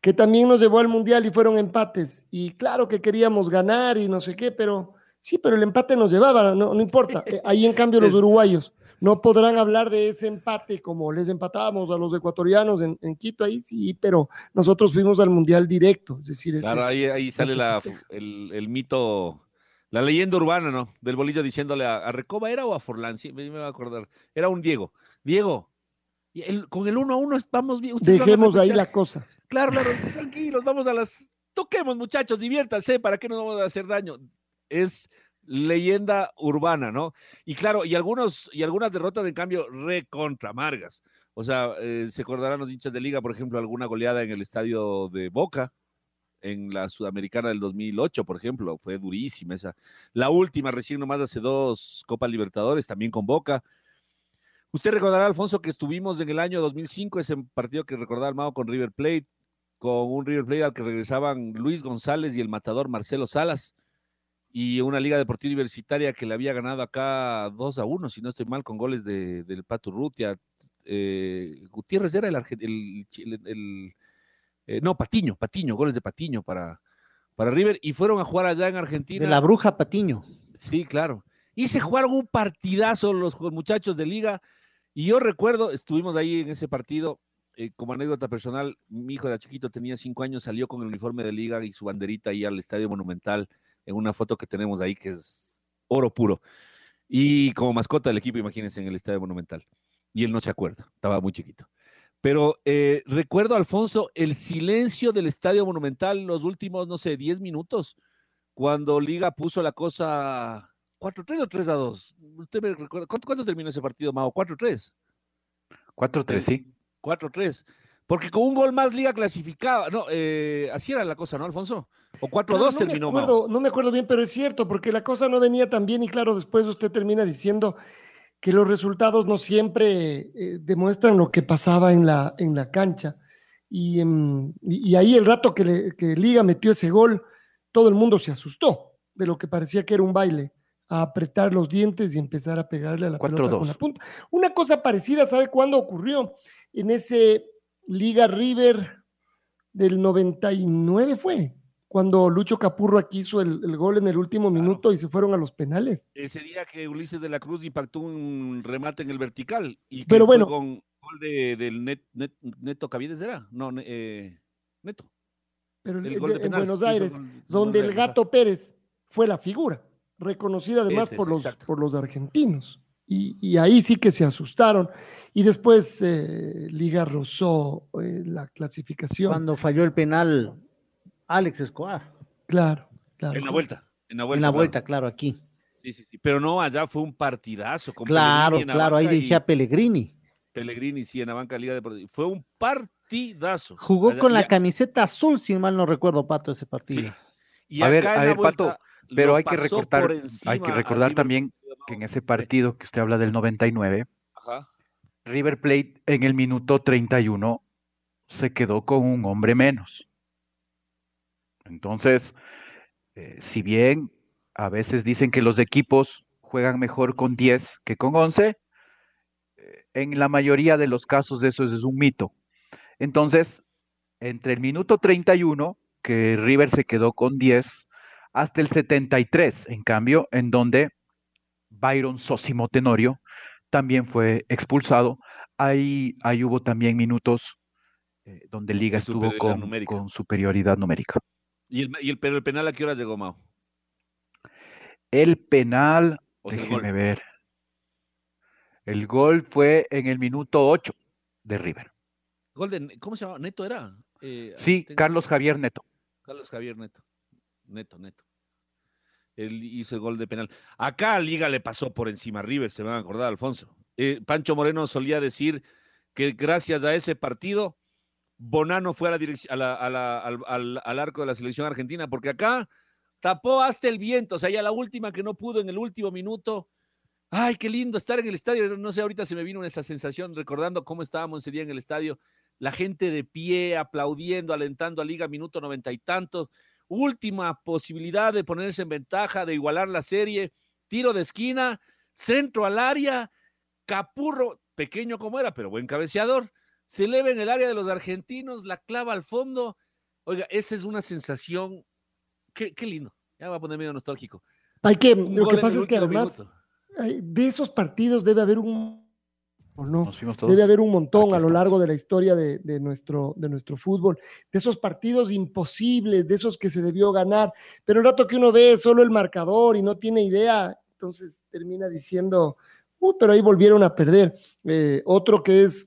que también nos llevó al Mundial y fueron empates. Y claro que queríamos ganar y no sé qué, pero sí, pero el empate nos llevaba, no, no importa. Eh, ahí en cambio los uruguayos no podrán hablar de ese empate como les empatábamos a los ecuatorianos en, en, Quito, ahí sí, pero nosotros fuimos al Mundial directo, es decir... Claro, ahí, ahí, sale la, el, el, mito, la leyenda urbana, ¿no? Del bolillo diciéndole a, a Recoba, ¿era o a Forlán? Sí, me, me va a acordar. Era un Diego. Diego, el, con el uno a uno vamos bien. Dejemos ahí la cosa. Claro, claro, tranquilos, vamos a las... Toquemos, muchachos, diviértanse, ¿para qué nos vamos a hacer daño? Es leyenda urbana, ¿no? Y claro, y algunos y algunas derrotas en cambio recontra amargas. O sea, eh, se acordarán los hinchas de liga, por ejemplo, alguna goleada en el estadio de Boca en la Sudamericana del 2008, por ejemplo, fue durísima esa. La última recién nomás hace dos Copas Libertadores también con Boca. Usted recordará, Alfonso, que estuvimos en el año 2005, ese partido que recordaba Armado con River Plate, con un River Plate al que regresaban Luis González y el matador Marcelo Salas y una liga deportiva universitaria que le había ganado acá 2 a 1, si no estoy mal, con goles de, del Pato Rutia. Eh, Gutiérrez era el, el, el, el eh, no, Patiño, Patiño, goles de Patiño para, para River, y fueron a jugar allá en Argentina. De la bruja Patiño. Sí, claro. Y se jugaron un partidazo los muchachos de liga, y yo recuerdo, estuvimos ahí en ese partido, eh, como anécdota personal, mi hijo era chiquito, tenía cinco años, salió con el uniforme de liga y su banderita ahí al Estadio Monumental, en una foto que tenemos ahí que es oro puro. Y como mascota del equipo, imagínense, en el Estadio Monumental. Y él no se acuerda, estaba muy chiquito. Pero eh, recuerdo, Alfonso, el silencio del Estadio Monumental los últimos, no sé, 10 minutos, cuando Liga puso la cosa 4-3 o 3-2. ¿Usted me recuerda? ¿Cuánto, ¿Cuánto, terminó ese partido, Mao? 4-3. 4-3, sí. 4-3. Porque con un gol más Liga clasificaba. No, eh, así era la cosa, ¿no, Alfonso? O 4-2 no terminó. Me acuerdo, no me acuerdo bien, pero es cierto, porque la cosa no venía tan bien y claro, después usted termina diciendo que los resultados no siempre eh, demuestran lo que pasaba en la, en la cancha. Y, em, y, ahí el rato que, que Liga metió ese gol, todo el mundo se asustó de lo que parecía que era un baile a apretar los dientes y empezar a pegarle a la pelota con la punta. Una cosa parecida, ¿sabe cuándo ocurrió? En ese Liga River del 99 fue, cuando Lucho Capurro aquí hizo el, gol en el último minuto y se fueron a los penales. Ese día que Ulises de la Cruz impactó un remate en el vertical. Y Pero bueno. Con gol de, del Neto Cavides era, no, eh, Neto. Pero el, en Buenos Aires, donde el Gato Pérez fue la figura, reconocida además por, los, por los argentinos. Y, ahí sí que se asustaron. Y después eh, Liga rozó eh, la clasificación. Cuando falló el penal Alex Escobar. Claro, claro. En la vuelta. En la vuelta, claro. aquí. Sí, sí, sí. Pero no, allá fue un partidazo. claro, claro, ahí dirigía Pellegrini. Pellegrini, sí, en la banca Liga Deportiva. Fue un partidazo. Jugó con la camiseta azul, si mal no recuerdo, Pato, ese partido. Sí. Y a ver, a ver, Pato, pero hay que recordar, hay que recordar también que en ese partido que usted habla del 99, River Plate en el minuto 31 se quedó con un hombre menos. Entonces, eh, si bien a veces dicen que los equipos juegan mejor con 10 que con 11, eh, en la mayoría de los casos eso es, un mito. Entonces, entre el minuto 31, que River se quedó con 10, hasta el 73, en cambio, en donde Byron Sosimo Tenorio también fue expulsado. Ahí, ahí hubo también minutos eh, donde Liga estuvo con, superioridad numérica. ¿Y el, pero el penal a qué hora llegó, Mao? El penal, déjeme ver. El gol fue en el minuto 8 de River. ¿Gol de, ¿Cómo se llama? ¿Neto era? Eh, sí, Carlos Javier Neto. Carlos Javier Neto. Neto, Neto. Él hizo el gol de penal. Acá a Liga le pasó por encima a River, se van a acordar, Alfonso. Eh, Pancho Moreno solía decir que gracias a ese partido, Bonano fue a la al, al, arco de la selección argentina, porque acá tapó hasta el viento, o sea, ya la última que no pudo en el último minuto. Ay, qué lindo estar en el estadio. No sé, ahorita se me vino esa sensación recordando cómo estábamos ese día en el estadio. La gente de pie, aplaudiendo, alentando a Liga, minuto noventa y tantos última posibilidad de ponerse en ventaja, de igualar la serie, tiro de esquina, centro al área, Capurro, pequeño como era, pero buen cabeceador, se eleva en el área de los argentinos, la clava al fondo. Oiga, esa es una sensación, qué, lindo, ya va a poner medio nostálgico. Hay que, lo que pasa es que además de esos partidos debe haber un ¿o no? Debe haber un montón a lo largo de la historia de, nuestro, de nuestro fútbol, de esos partidos imposibles, de esos que se debió ganar, pero el rato que uno ve solo el marcador y no tiene idea, entonces termina diciendo, uh, pero ahí volvieron a perder. Eh, otro que es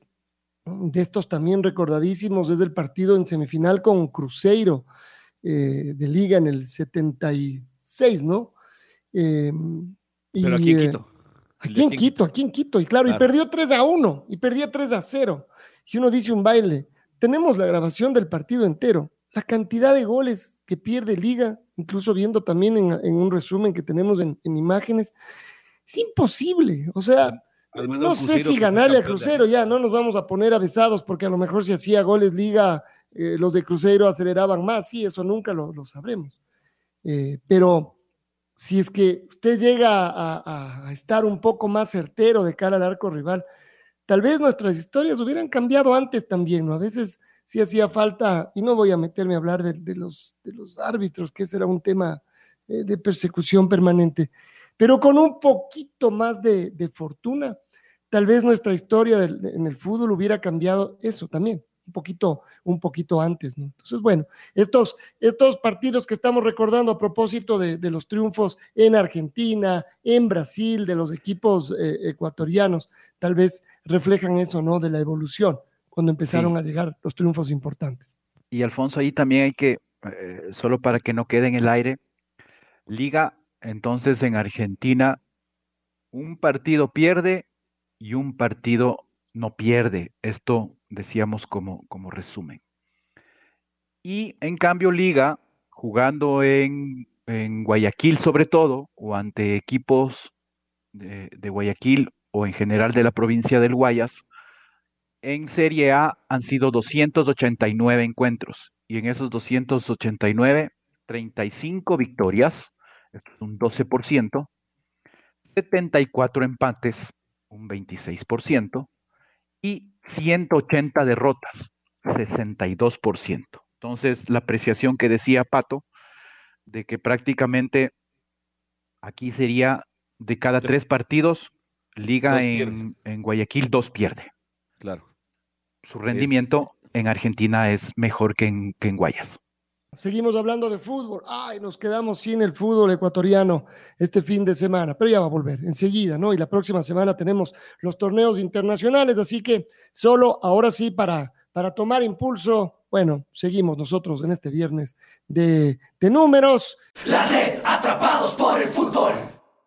de estos también recordadísimos es el partido en semifinal con Cruzeiro eh, de Liga en el 76, ¿no? Eh, pero aquí Quito. Aquí en Quito, aquí en Quito. Y claro, y perdió 3 a 1 y perdía 3 a 0. Y uno dice un baile. Tenemos la grabación del partido entero. La cantidad de goles que pierde Liga, incluso viendo también en, un resumen que tenemos en, imágenes, es imposible. O sea, no sé si ganarle a Crucero ya, no nos vamos a poner avisados porque a lo mejor si hacía goles Liga, eh, los de Crucero aceleraban más. Sí, eso nunca lo, sabremos. Eh, pero si es que usted llega a, estar un poco más certero de cara al arco rival, tal vez nuestras historias hubieran cambiado antes también, ¿no? A veces sí hacía falta, y no voy a meterme a hablar de, los, de los árbitros, que ese era un tema eh, de persecución permanente, pero con un poquito más de, fortuna, tal vez nuestra historia en el fútbol hubiera cambiado eso también un poquito, un poquito antes, ¿no? Entonces, bueno, estos, estos partidos que estamos recordando a propósito de, los triunfos en Argentina, en Brasil, de los equipos eh, ecuatorianos, tal vez reflejan eso, ¿no? De la evolución, cuando empezaron a llegar los triunfos importantes. Y Alfonso, ahí también hay que, eh, solo para que no quede en el aire, Liga, entonces en Argentina, un partido pierde y un partido no pierde. Esto decíamos como, como resumen. Y en cambio Liga, jugando en, Guayaquil sobre todo, o ante equipos de, Guayaquil o en general de la provincia del Guayas, En Serie A han sido 289 encuentros y en esos 289, 35 victorias, esto es un 12%, 74 empates, un 26%, y 180 derrotas, 62%. Entonces, la apreciación que decía Pato, de que prácticamente aquí sería de cada tres partidos, liga en, Guayaquil, dos pierde. Claro. Su rendimiento en Argentina es mejor que en, que en Guayas. Seguimos hablando de fútbol. Ay, nos quedamos sin el fútbol ecuatoriano este fin de semana, pero ya va a volver enseguida, ¿no? Y la próxima semana tenemos los torneos internacionales, así que solo ahora sí para, para tomar impulso, bueno, seguimos nosotros en este viernes de, de números. La red atrapados por el fútbol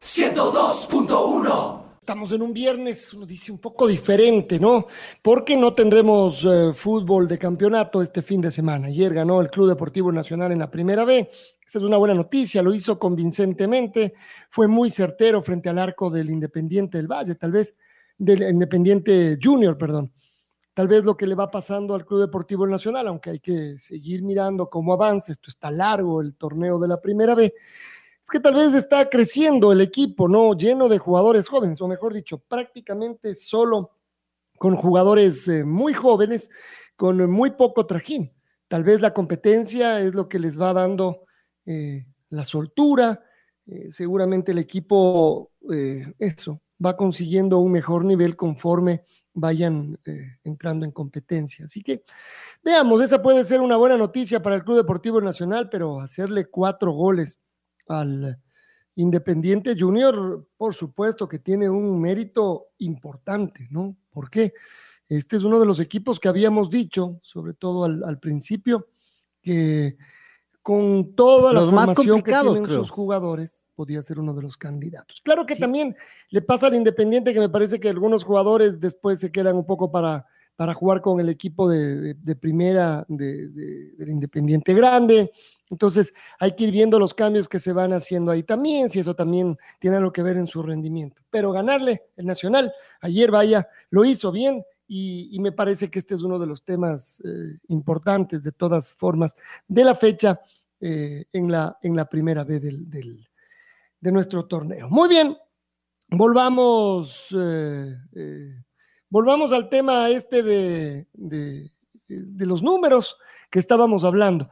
102.1 estamos en un viernes, uno dice un poco diferente, ¿no? Porque no tendremos eh, fútbol de campeonato este fin de semana. Ayer ganó el Club Deportivo Nacional en la primera B. Esa es una buena noticia, lo hizo convincentemente, fue muy certero frente al arco del Independiente del Valle, tal vez del Independiente Junior, perdón. Tal vez lo que le va pasando al Club Deportivo Nacional, aunque hay que seguir mirando cómo avanza, esto está largo el torneo de la primera B es que tal vez está creciendo el equipo, ¿no? Lleno de jugadores jóvenes, o mejor dicho, prácticamente solo con jugadores eh, muy jóvenes, con muy poco trajín. Tal vez la competencia es lo que les va dando eh, la soltura. Eh, seguramente el equipo, eso, va consiguiendo un mejor nivel conforme vayan entrando en competencia. Así que veamos, esa puede ser una buena noticia para el Club Deportivo Nacional, pero hacerle cuatro goles al Independiente Junior, por supuesto que tiene un mérito importante, ¿no? ¿Por qué? Este es uno de los equipos que habíamos dicho, sobre todo al, principio, que con toda la formación que tienen sus jugadores, podía ser uno de los candidatos. Claro que también le pasa al Independiente que me parece que algunos jugadores después se quedan un poco para, para jugar con el equipo de, primera del Independiente Grande, entonces hay que ir viendo los cambios que se van haciendo ahí también, si eso también tiene algo que ver en su rendimiento. Pero ganarle el Nacional, ayer vaya, lo hizo bien y, me parece que este es uno de los temas eh, importantes de todas formas de la fecha eh, en, la, en la primera vez del, de nuestro torneo. Muy bien, volvamos, eh, volvamos al tema este de, de los números que estábamos hablando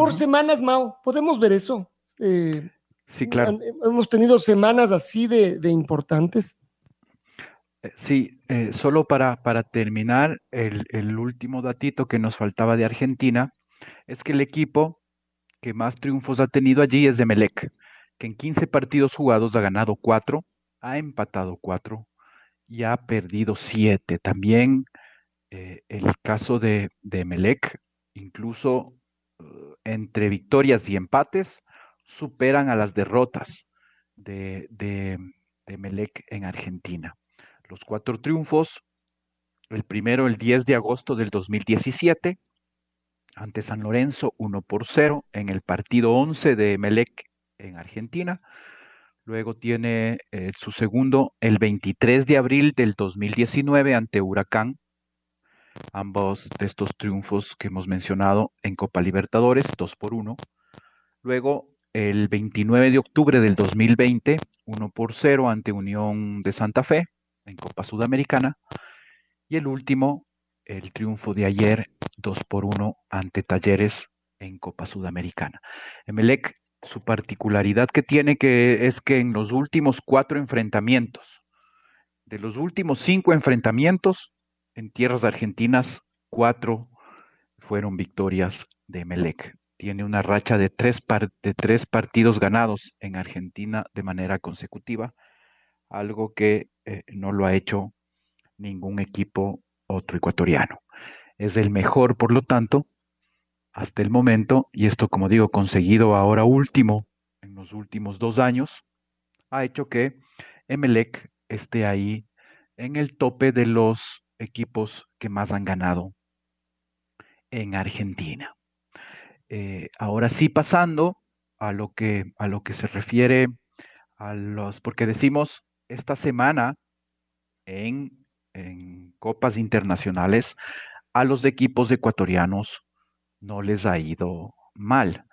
por semanas, Mao. ¿Podemos ver eso? Eh, sí, claro. Hemos tenido semanas así de, importantes. Eh, sí, eh, solo para, para terminar, el, último datito que nos faltaba de Argentina es que el equipo que más triunfos ha tenido allí es de Melec, que en 15 partidos jugados ha ganado 4, ha empatado 4 y ha perdido 7. También el caso de, de Melec, incluso entre victorias y empates superan a las derrotas de, de, Melec en Argentina. Los cuatro triunfos, el primero el 10 de agosto del 2017 ante San Lorenzo 1 por 0 en el partido 11 de Melec en Argentina. Luego tiene eh, su segundo el 23 de abril del 2019 ante Huracán ambos de estos triunfos que hemos mencionado en Copa Libertadores, 2 por 1. Luego, el 29 de octubre del 2020, 1 por 0 ante Unión de Santa Fe en Copa Sudamericana. Y el último, el triunfo de ayer, 2 por 1 ante Talleres en Copa Sudamericana. Emelec, su particularidad que tiene que es que en los últimos cuatro enfrentamientos, de los últimos cinco enfrentamientos, en tierras argentinas, cuatro fueron victorias de Melec. Tiene una racha de tres, de tres partidos ganados en Argentina de manera consecutiva, algo que eh, no lo ha hecho ningún equipo otro ecuatoriano. Es el mejor, por lo tanto, hasta el momento, y esto, como digo, conseguido ahora último, en los últimos dos años, ha hecho que Emelec esté ahí en el tope de los equipos que más han ganado en Argentina. Eh, ahora sí, pasando a lo que, a lo que se refiere a los, porque decimos esta semana en en copas internacionales, a los equipos ecuatorianos no les ha ido mal.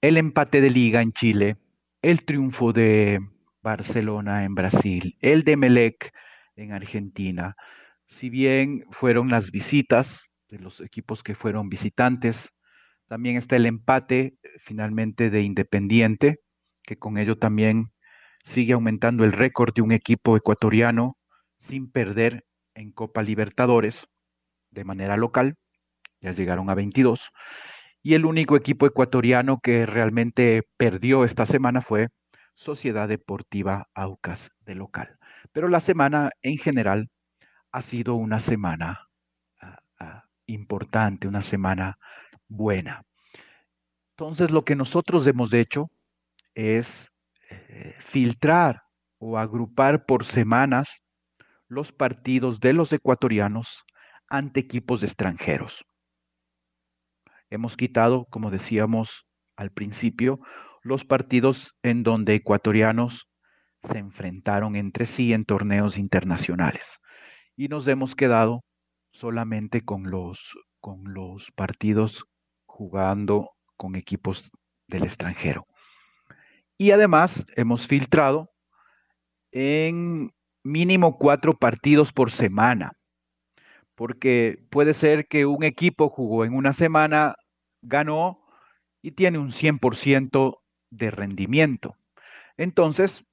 El empate de liga en Chile, el triunfo de Barcelona en Brasil, el de Melec en Argentina, si bien fueron las visitas de los equipos que fueron visitantes, también está el empate eh, finalmente de Independiente, que con ello también sigue aumentando el récord de un equipo ecuatoriano sin perder en Copa Libertadores de manera local. Ya llegaron a 22. Y el único equipo ecuatoriano que realmente perdió esta semana fue Sociedad Deportiva Aucas de local. Pero la semana en general ha sido una semana ah, ah, importante, una semana buena. Entonces, lo que nosotros hemos hecho es eh, filtrar o agrupar por semanas los partidos de los ecuatorianos ante equipos extranjeros. Hemos quitado, como decíamos al principio, los partidos en donde ecuatorianos se enfrentaron entre sí en torneos internacionales y nos hemos quedado solamente con los, con los partidos jugando con equipos del extranjero. Y además hemos filtrado en mínimo cuatro partidos por semana, porque puede ser que un equipo jugó en una semana, ganó y tiene un 100% de rendimiento. Entonces,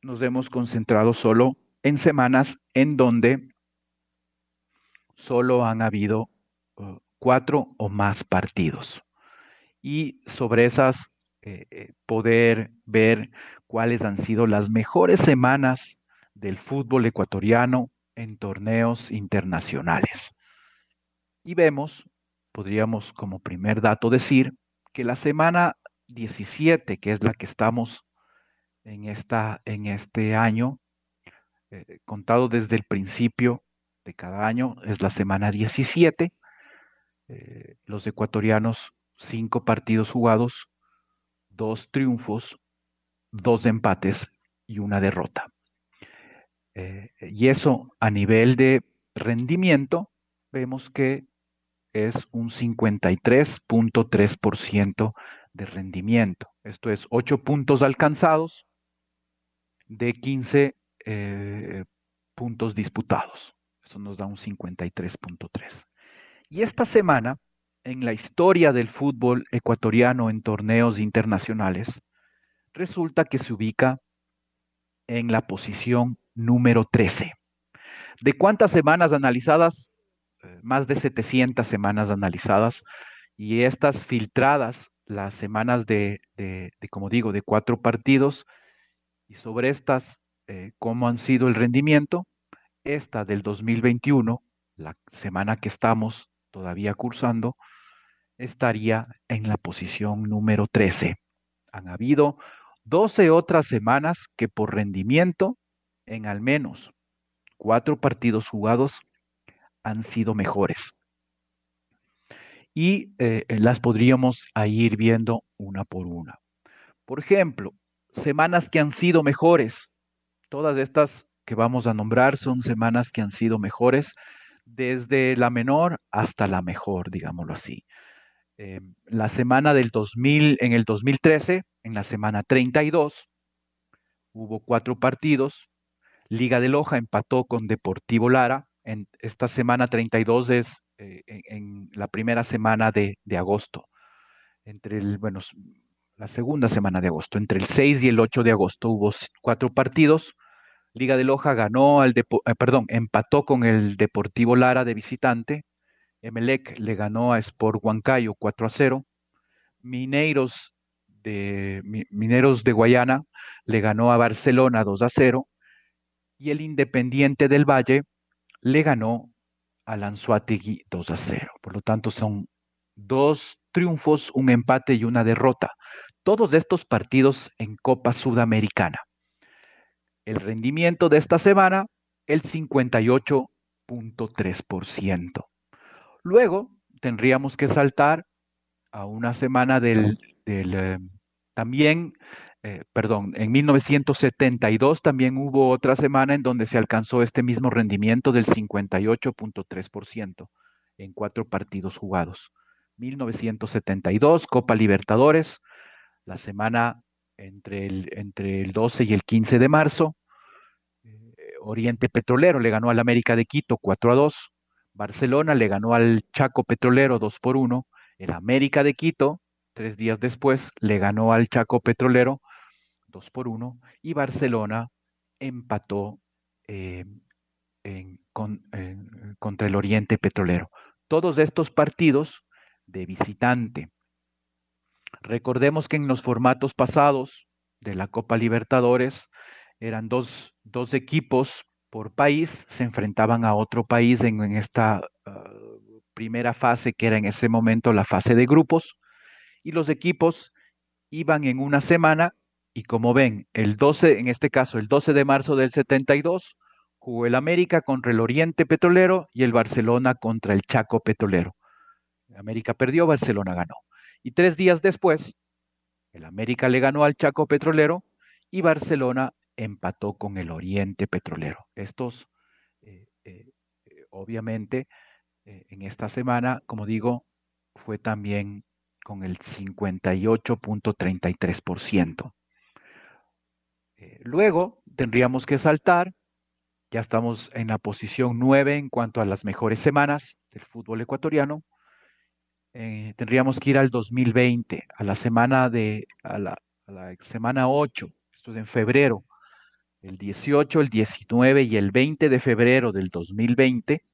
nos hemos concentrado solo en semanas en donde solo han habido uh, cuatro o más partidos. Y sobre esas, eh, eh, poder ver cuáles han sido las mejores semanas del fútbol ecuatoriano en torneos internacionales. Y vemos, podríamos como primer dato decir, que la semana 17, que es la que estamos en, esta, en este año, eh, contado desde el principio de cada año, es la semana 17. Eh, los ecuatorianos, cinco partidos jugados, dos triunfos, dos empates y una derrota. Eh, y eso a nivel de rendimiento, vemos que es un 53.3% de rendimiento. Esto es 8 puntos alcanzados de 15 eh, puntos disputados. Eso nos da un 53.3. Y esta semana, en la historia del fútbol ecuatoriano en torneos internacionales, resulta que se ubica en la posición número 13. ¿De cuántas semanas analizadas? Eh, más de 700 semanas analizadas y estas filtradas las semanas de, como digo, de cuatro partidos y sobre estas, eh, cómo han sido el rendimiento. Esta del 2021, la semana que estamos todavía cursando, estaría en la posición número 13. Han habido 12 otras semanas que por rendimiento, en al menos cuatro partidos jugados, han sido mejores y eh, las podríamos ir viendo una por una. Por ejemplo, semanas que han sido mejores. Todas estas que vamos a nombrar son semanas que han sido mejores desde la menor hasta la mejor, digámoslo así. Eh, la semana del 2000, en el 2013, en la semana 32, hubo cuatro partidos. Liga de Loja empató con Deportivo Lara. En esta semana 32 es eh, en, la primera semana de, agosto, entre el, bueno, la segunda semana de agosto, entre el 6 y el 8 de agosto hubo cuatro partidos. Liga de Loja ganó al, eh, perdón, empató con el Deportivo Lara de visitante. Emelec le ganó a Sport Huancayo 4 a 0. Mineiros de, Mineros de Guayana le ganó a Barcelona 2 a 0. Y el Independiente del Valle le ganó al Anzuategui 2 a 0. Por lo tanto, son dos triunfos, un empate y una derrota. Todos estos partidos en Copa Sudamericana. El rendimiento de esta semana, el 58.3%. Luego tendríamos que saltar a una semana del, eh, también eh, perdón, en 1972 también hubo otra semana en donde se alcanzó este mismo rendimiento del 58.3% en cuatro partidos jugados. 1972, Copa Libertadores, la semana entre el, entre el 12 y el 15 de marzo. Eh, Oriente Petrolero le ganó al América de Quito 4 a 2. Barcelona le ganó al Chaco Petrolero 2 por 1. El América de Quito, tres días después, le ganó al Chaco Petrolero 2 por 1. Y Barcelona empató eh, contra el Oriente Petrolero. Todos estos partidos de visitante. Recordemos que en los formatos pasados de la Copa Libertadores eran dos, dos equipos por país, se enfrentaban a otro país en, esta ah, primera fase que era en ese momento la fase de grupos, y los equipos iban en una semana y como ven, el 12, en este caso el 12 de marzo del 72, jugó el América contra el Oriente Petrolero y el Barcelona contra el Chaco Petrolero. América perdió, Barcelona ganó. Y tres días después, el América le ganó al Chaco Petrolero y Barcelona empató con el Oriente Petrolero. Estos, eh, eh, eh, obviamente, en esta semana, como digo, fue también con el 58.33%. luego tendríamos que saltar, ya estamos en la posición 9 en cuanto a las mejores semanas del fútbol ecuatoriano, eh, tendríamos que ir al 2020, a la semana de, a la, semana 8, esto es en febrero, el 18, el 19 y el 20 de febrero del 2020,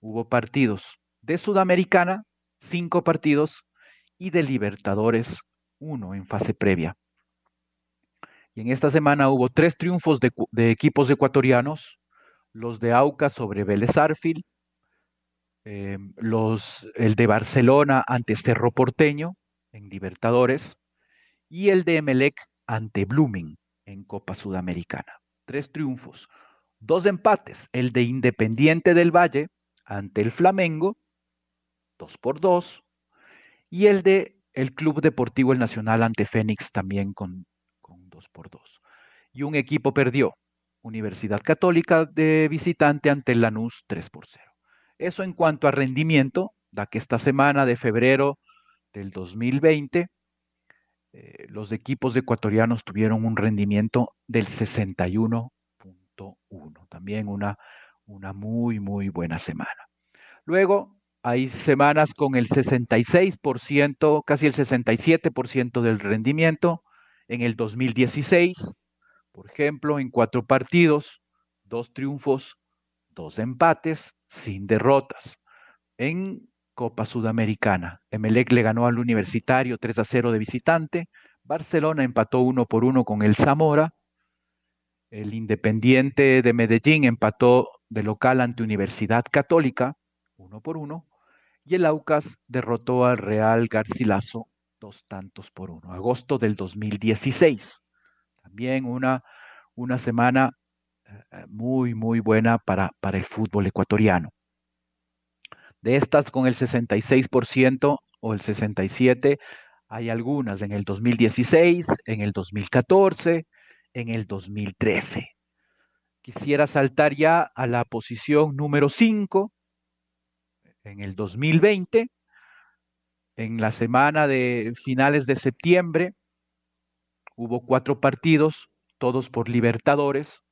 hubo partidos de Sudamericana, cinco partidos, y de Libertadores, uno en fase previa. Y en esta semana hubo tres triunfos de, equipos ecuatorianos, los de Aucas sobre Vélez Arfil, eh, los, el de Barcelona ante Cerro Porteño en Libertadores y el de Emelec ante Blooming en Copa Sudamericana. Tres triunfos, dos empates, el de Independiente del Valle ante el Flamengo, dos por dos, y el de el Club Deportivo El Nacional ante Fénix también con por dos. Y un equipo perdió, Universidad Católica de visitante ante Lanús 3 por 0. Eso en cuanto a rendimiento, da que esta semana de febrero del 2020, eh, los equipos ecuatorianos tuvieron un rendimiento del 61.1. También una, una muy, muy buena semana. Luego, hay semanas con el 66%, casi el 67% del rendimiento. En el 2016, por ejemplo, en cuatro partidos, dos triunfos, dos empates, sin derrotas. En Copa Sudamericana, Emelec le ganó al Universitario 3 a 0 de visitante, Barcelona empató uno por uno con el Zamora, el Independiente de Medellín empató de local ante Universidad Católica, uno por uno, y el Aucas derrotó al Real Garcilaso dos tantos por uno. Agosto del 2016. También una, semana eh, muy, muy buena para, para el fútbol ecuatoriano. De estas, con el 66% o el 67%, hay algunas en el 2016, en el 2014, en el 2013. Quisiera saltar ya a la posición número 5 en el 2020. En la semana de finales de septiembre hubo cuatro partidos, todos por Libertadores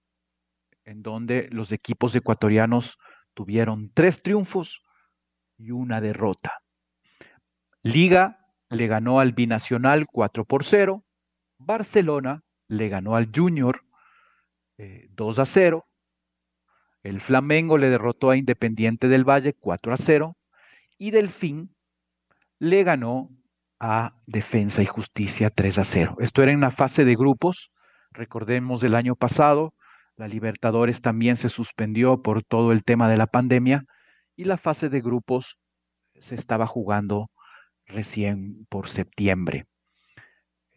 en donde los equipos ecuatorianos tuvieron tres triunfos y una derrota. Liga le ganó al Binacional 4 por 0, Barcelona le ganó al Junior 2 eh, a 0, el Flamengo le derrotó a Independiente del Valle 4 a 0 y Delfín le ganó a Defensa y Justicia 3 a 0. Esto era en la fase de grupos. Recordemos del año pasado, la Libertadores también se suspendió por todo el tema de la pandemia y la fase de grupos se estaba jugando recién por septiembre.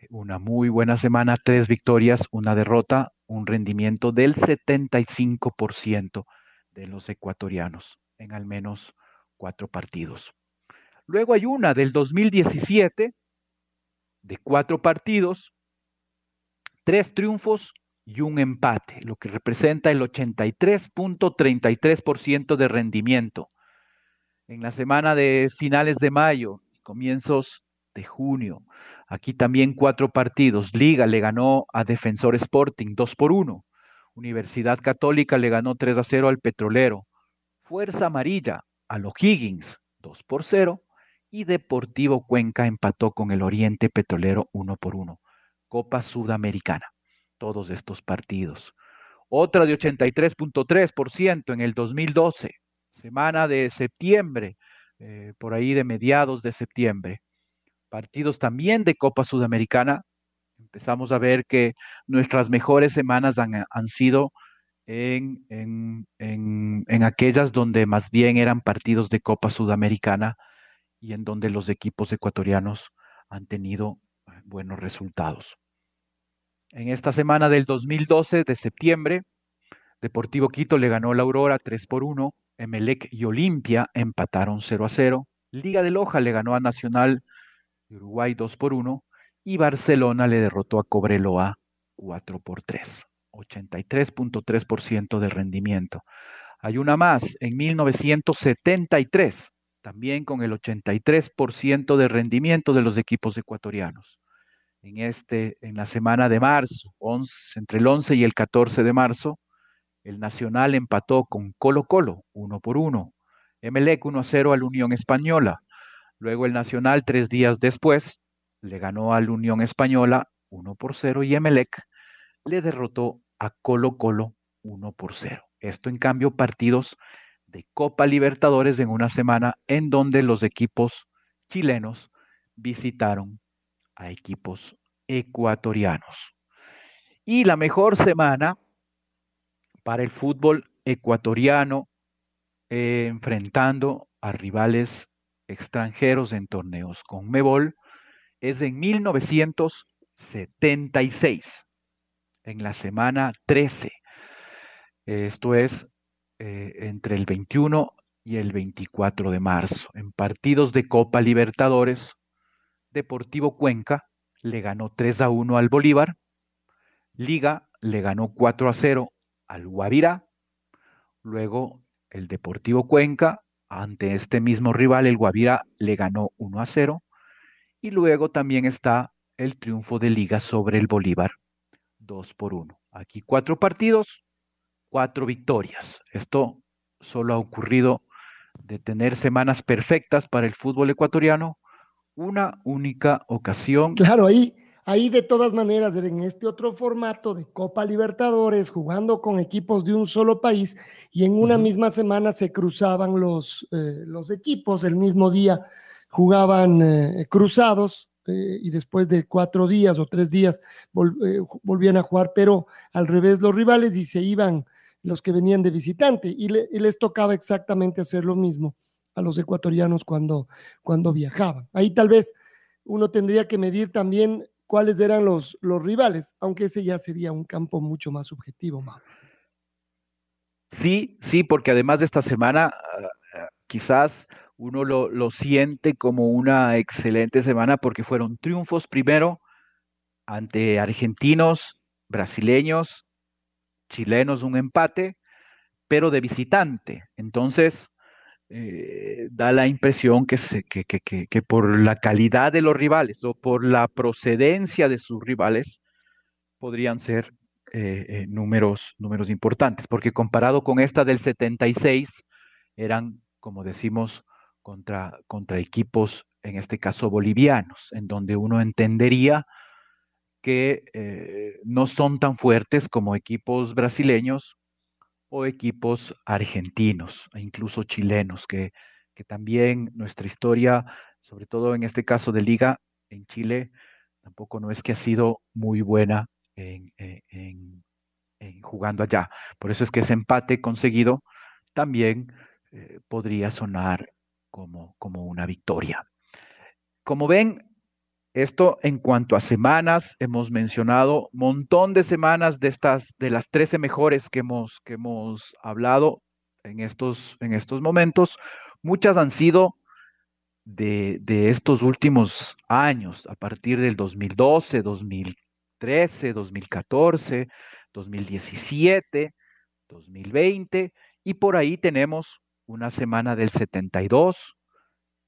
Una muy buena semana, tres victorias, una derrota, un rendimiento del 75% de los ecuatorianos en al menos cuatro partidos. Luego hay una del 2017 de cuatro partidos, tres triunfos y un empate, lo que representa el 83.33% de rendimiento. En la semana de finales de mayo y comienzos de junio, aquí también cuatro partidos. Liga le ganó a Defensor Sporting 2 por 1. Universidad Católica le ganó 3 a 0 al Petrolero. Fuerza Amarilla a los Higgins 2 por 0 y Deportivo Cuenca empató con el Oriente Petrolero 1 por 1. Copa Sudamericana todos estos partidos. Otra de 83.3% en el 2012, semana de septiembre, eh, por ahí de mediados de septiembre. Partidos también de Copa Sudamericana. Empezamos a ver que nuestras mejores semanas han, sido en, en, aquellas donde más bien eran partidos de Copa Sudamericana y en donde los equipos ecuatorianos han tenido eh, buenos resultados. En esta semana del 2012 de septiembre, Deportivo Quito le ganó la Aurora 3 por 1, Emelec y Olimpia empataron 0 a 0, Liga de Loja le ganó a Nacional de Uruguay 2 por 1 y Barcelona le derrotó a Cobreloa 4 por 3, 83.3% de rendimiento. Hay una más, en 1973, también con el 83% de rendimiento de los equipos ecuatorianos en, este, en la semana de marzo, entre el 11 y el 14 de marzo, el Nacional empató con Colo Colo, uno por uno. Emelec 1 a 0 al Unión Española. Luego el Nacional, tres días después, le ganó al Unión Española 1 por 0 y Emelec le derrotó a Colo Colo 1 por 0. Esto en cambio partidos de Copa Libertadores en una semana en donde los equipos chilenos visitaron a equipos ecuatorianos. Y la mejor semana para el fútbol ecuatoriano eh, enfrentando a rivales extranjeros en torneos con Mebol es en 1976, en la semana 13. Esto es eh, entre el 21 y el 24 de marzo, en partidos de Copa Libertadores Deportivo Cuenca le ganó 3 a 1 al Bolívar. Liga le ganó 4 a 0 al Guavirá. Luego el Deportivo Cuenca, ante este mismo rival, el Guavirá, le ganó 1 a 0. Y luego también está el triunfo de Liga sobre el Bolívar, 2 por 1. Aquí cuatro partidos, cuatro victorias. Esto solo ha ocurrido de tener semanas perfectas para el fútbol ecuatoriano una única ocasión. Claro, ahí, ahí de todas maneras, en este otro formato de Copa Libertadores, jugando con equipos de un solo país, y en una misma semana se cruzaban los, eh, los equipos, el mismo día jugaban eh, cruzados, eh, y después de cuatro días o tres días volvían a jugar, pero al revés los rivales y se iban los que venían de visitante, y les tocaba exactamente hacer lo mismo a los ecuatorianos cuando, cuando viajaban. Ahí tal vez uno tendría que medir también cuáles eran los, los rivales, aunque ese ya sería un campo mucho más subjetivo, Sí, sí, porque además de esta semana, ah, ah, quizás uno lo, lo, siente como una excelente semana porque fueron triunfos primero ante argentinos, brasileños, chilenos, un empate, pero de visitante. Entonces, eh, da la impresión que, se, que, que, que, por la calidad de los rivales o por la procedencia de sus rivales podrían ser eh, eh, números, números importantes, porque comparado con esta del 76, eran, como decimos, contra, contra equipos, en este caso bolivianos, en donde uno entendería que no son tan fuertes como equipos brasileños o equipos argentinos e incluso chilenos, que, que también nuestra historia, sobre todo en este caso de liga en Chile, tampoco no es que ha sido muy buena en, eh, jugando allá. Por eso es que ese empate conseguido también eh, podría sonar como, como una victoria. Como ven, esto en cuanto a semanas, hemos mencionado un montón de semanas de estas, de las 13 mejores que hemos, que hemos hablado en estos, en estos momentos. Muchas han sido de, estos últimos años, a partir del 2012, 2000, 2013, 2014, 2017, 2020 y por ahí tenemos una semana del 72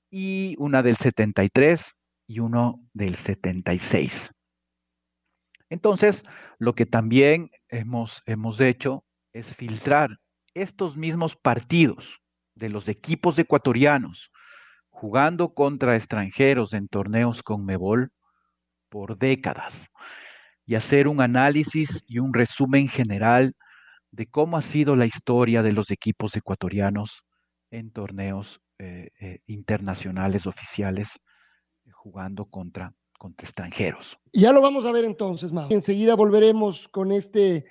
y una del 73 y uno del 76. Entonces, lo que también hemos, hemos hecho es filtrar estos mismos partidos de los equipos ecuatorianos jugando contra extranjeros en torneos con Mebol por décadas y hacer un análisis y un resumen general de cómo ha sido la historia de los equipos ecuatorianos en torneos eh, eh, internacionales oficiales jugando contra, contra extranjeros. Ya lo vamos a ver entonces, Mao. Enseguida volveremos con este,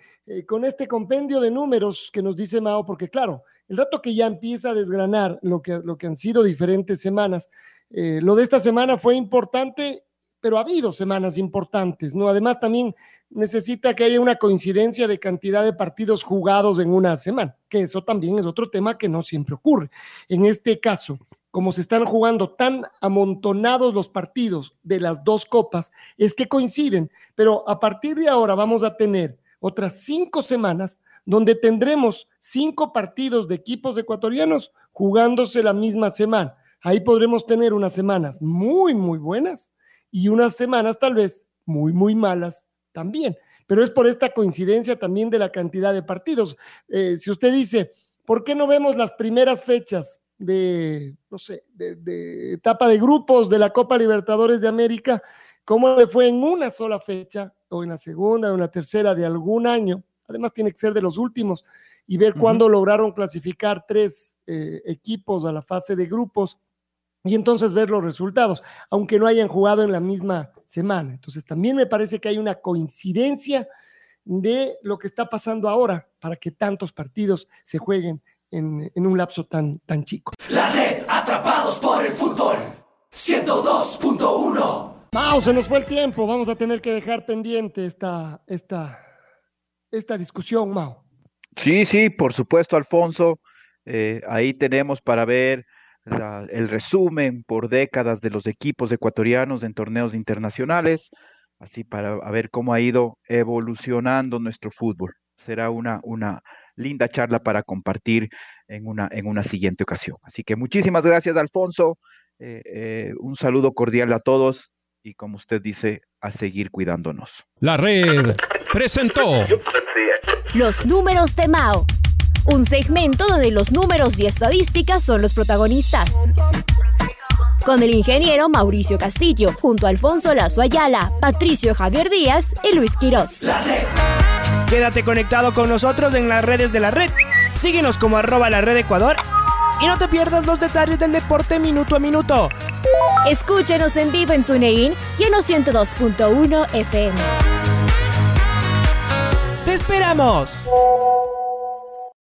con este compendio de números que nos dice Mao, porque claro, el rato que ya empieza a desgranar lo que, lo que han sido diferentes semanas, lo de esta semana fue importante pero ha habido semanas importantes, ¿no? Además, también necesita que haya una coincidencia de cantidad de partidos jugados en una semana, que eso también es otro tema que no siempre ocurre. En este caso, como se están jugando tan amontonados los partidos de las dos copas, es que coinciden, pero a partir de ahora vamos a tener otras cinco semanas donde tendremos cinco partidos de equipos ecuatorianos jugándose la misma semana. Ahí podremos tener unas semanas muy, muy buenas y unas semanas tal vez muy, muy malas también. Pero es por esta coincidencia también de la cantidad de partidos. Eh, si usted dice, ¿por qué no vemos las primeras fechas de, no sé, de, etapa de grupos de la Copa Libertadores de América? ¿Cómo le fue en una sola fecha o en la segunda o en la tercera de algún año? Además tiene que ser de los últimos y ver cuándo lograron clasificar tres eh, equipos a la fase de grupos y entonces ver los resultados, aunque no hayan jugado en la misma semana. Entonces también me parece que hay una coincidencia de lo que está pasando ahora para que tantos partidos se jueguen en, un lapso tan, tan chico. La red Atrapados por el Fútbol 102.1. Vamos, se nos fue el tiempo. Vamos a tener que dejar pendiente esta, esta, esta discusión, Mao. Sí, sí, por supuesto, Alfonso. Eh, ahí tenemos para ver el resumen por décadas de los equipos ecuatorianos en torneos internacionales, así para ver cómo ha ido evolucionando nuestro fútbol. Será una, una linda charla para compartir en una, en una siguiente ocasión. Así que muchísimas gracias, Alfonso. Eh, eh, un saludo cordial a todos y como usted dice, a seguir cuidándonos. La red presentó los números de Mao un segmento donde los números y estadísticas son los protagonistas. Con el ingeniero Mauricio Castillo, junto a Alfonso Lazo Ayala, Patricio Javier Díaz y Luis Quirós. La red. Quédate conectado con nosotros en las redes de la red. Síguenos como arroba la red Ecuador y no te pierdas los detalles del deporte minuto a minuto. Escúchenos en vivo en TuneIn y en 102.1 FM. ¡Te esperamos!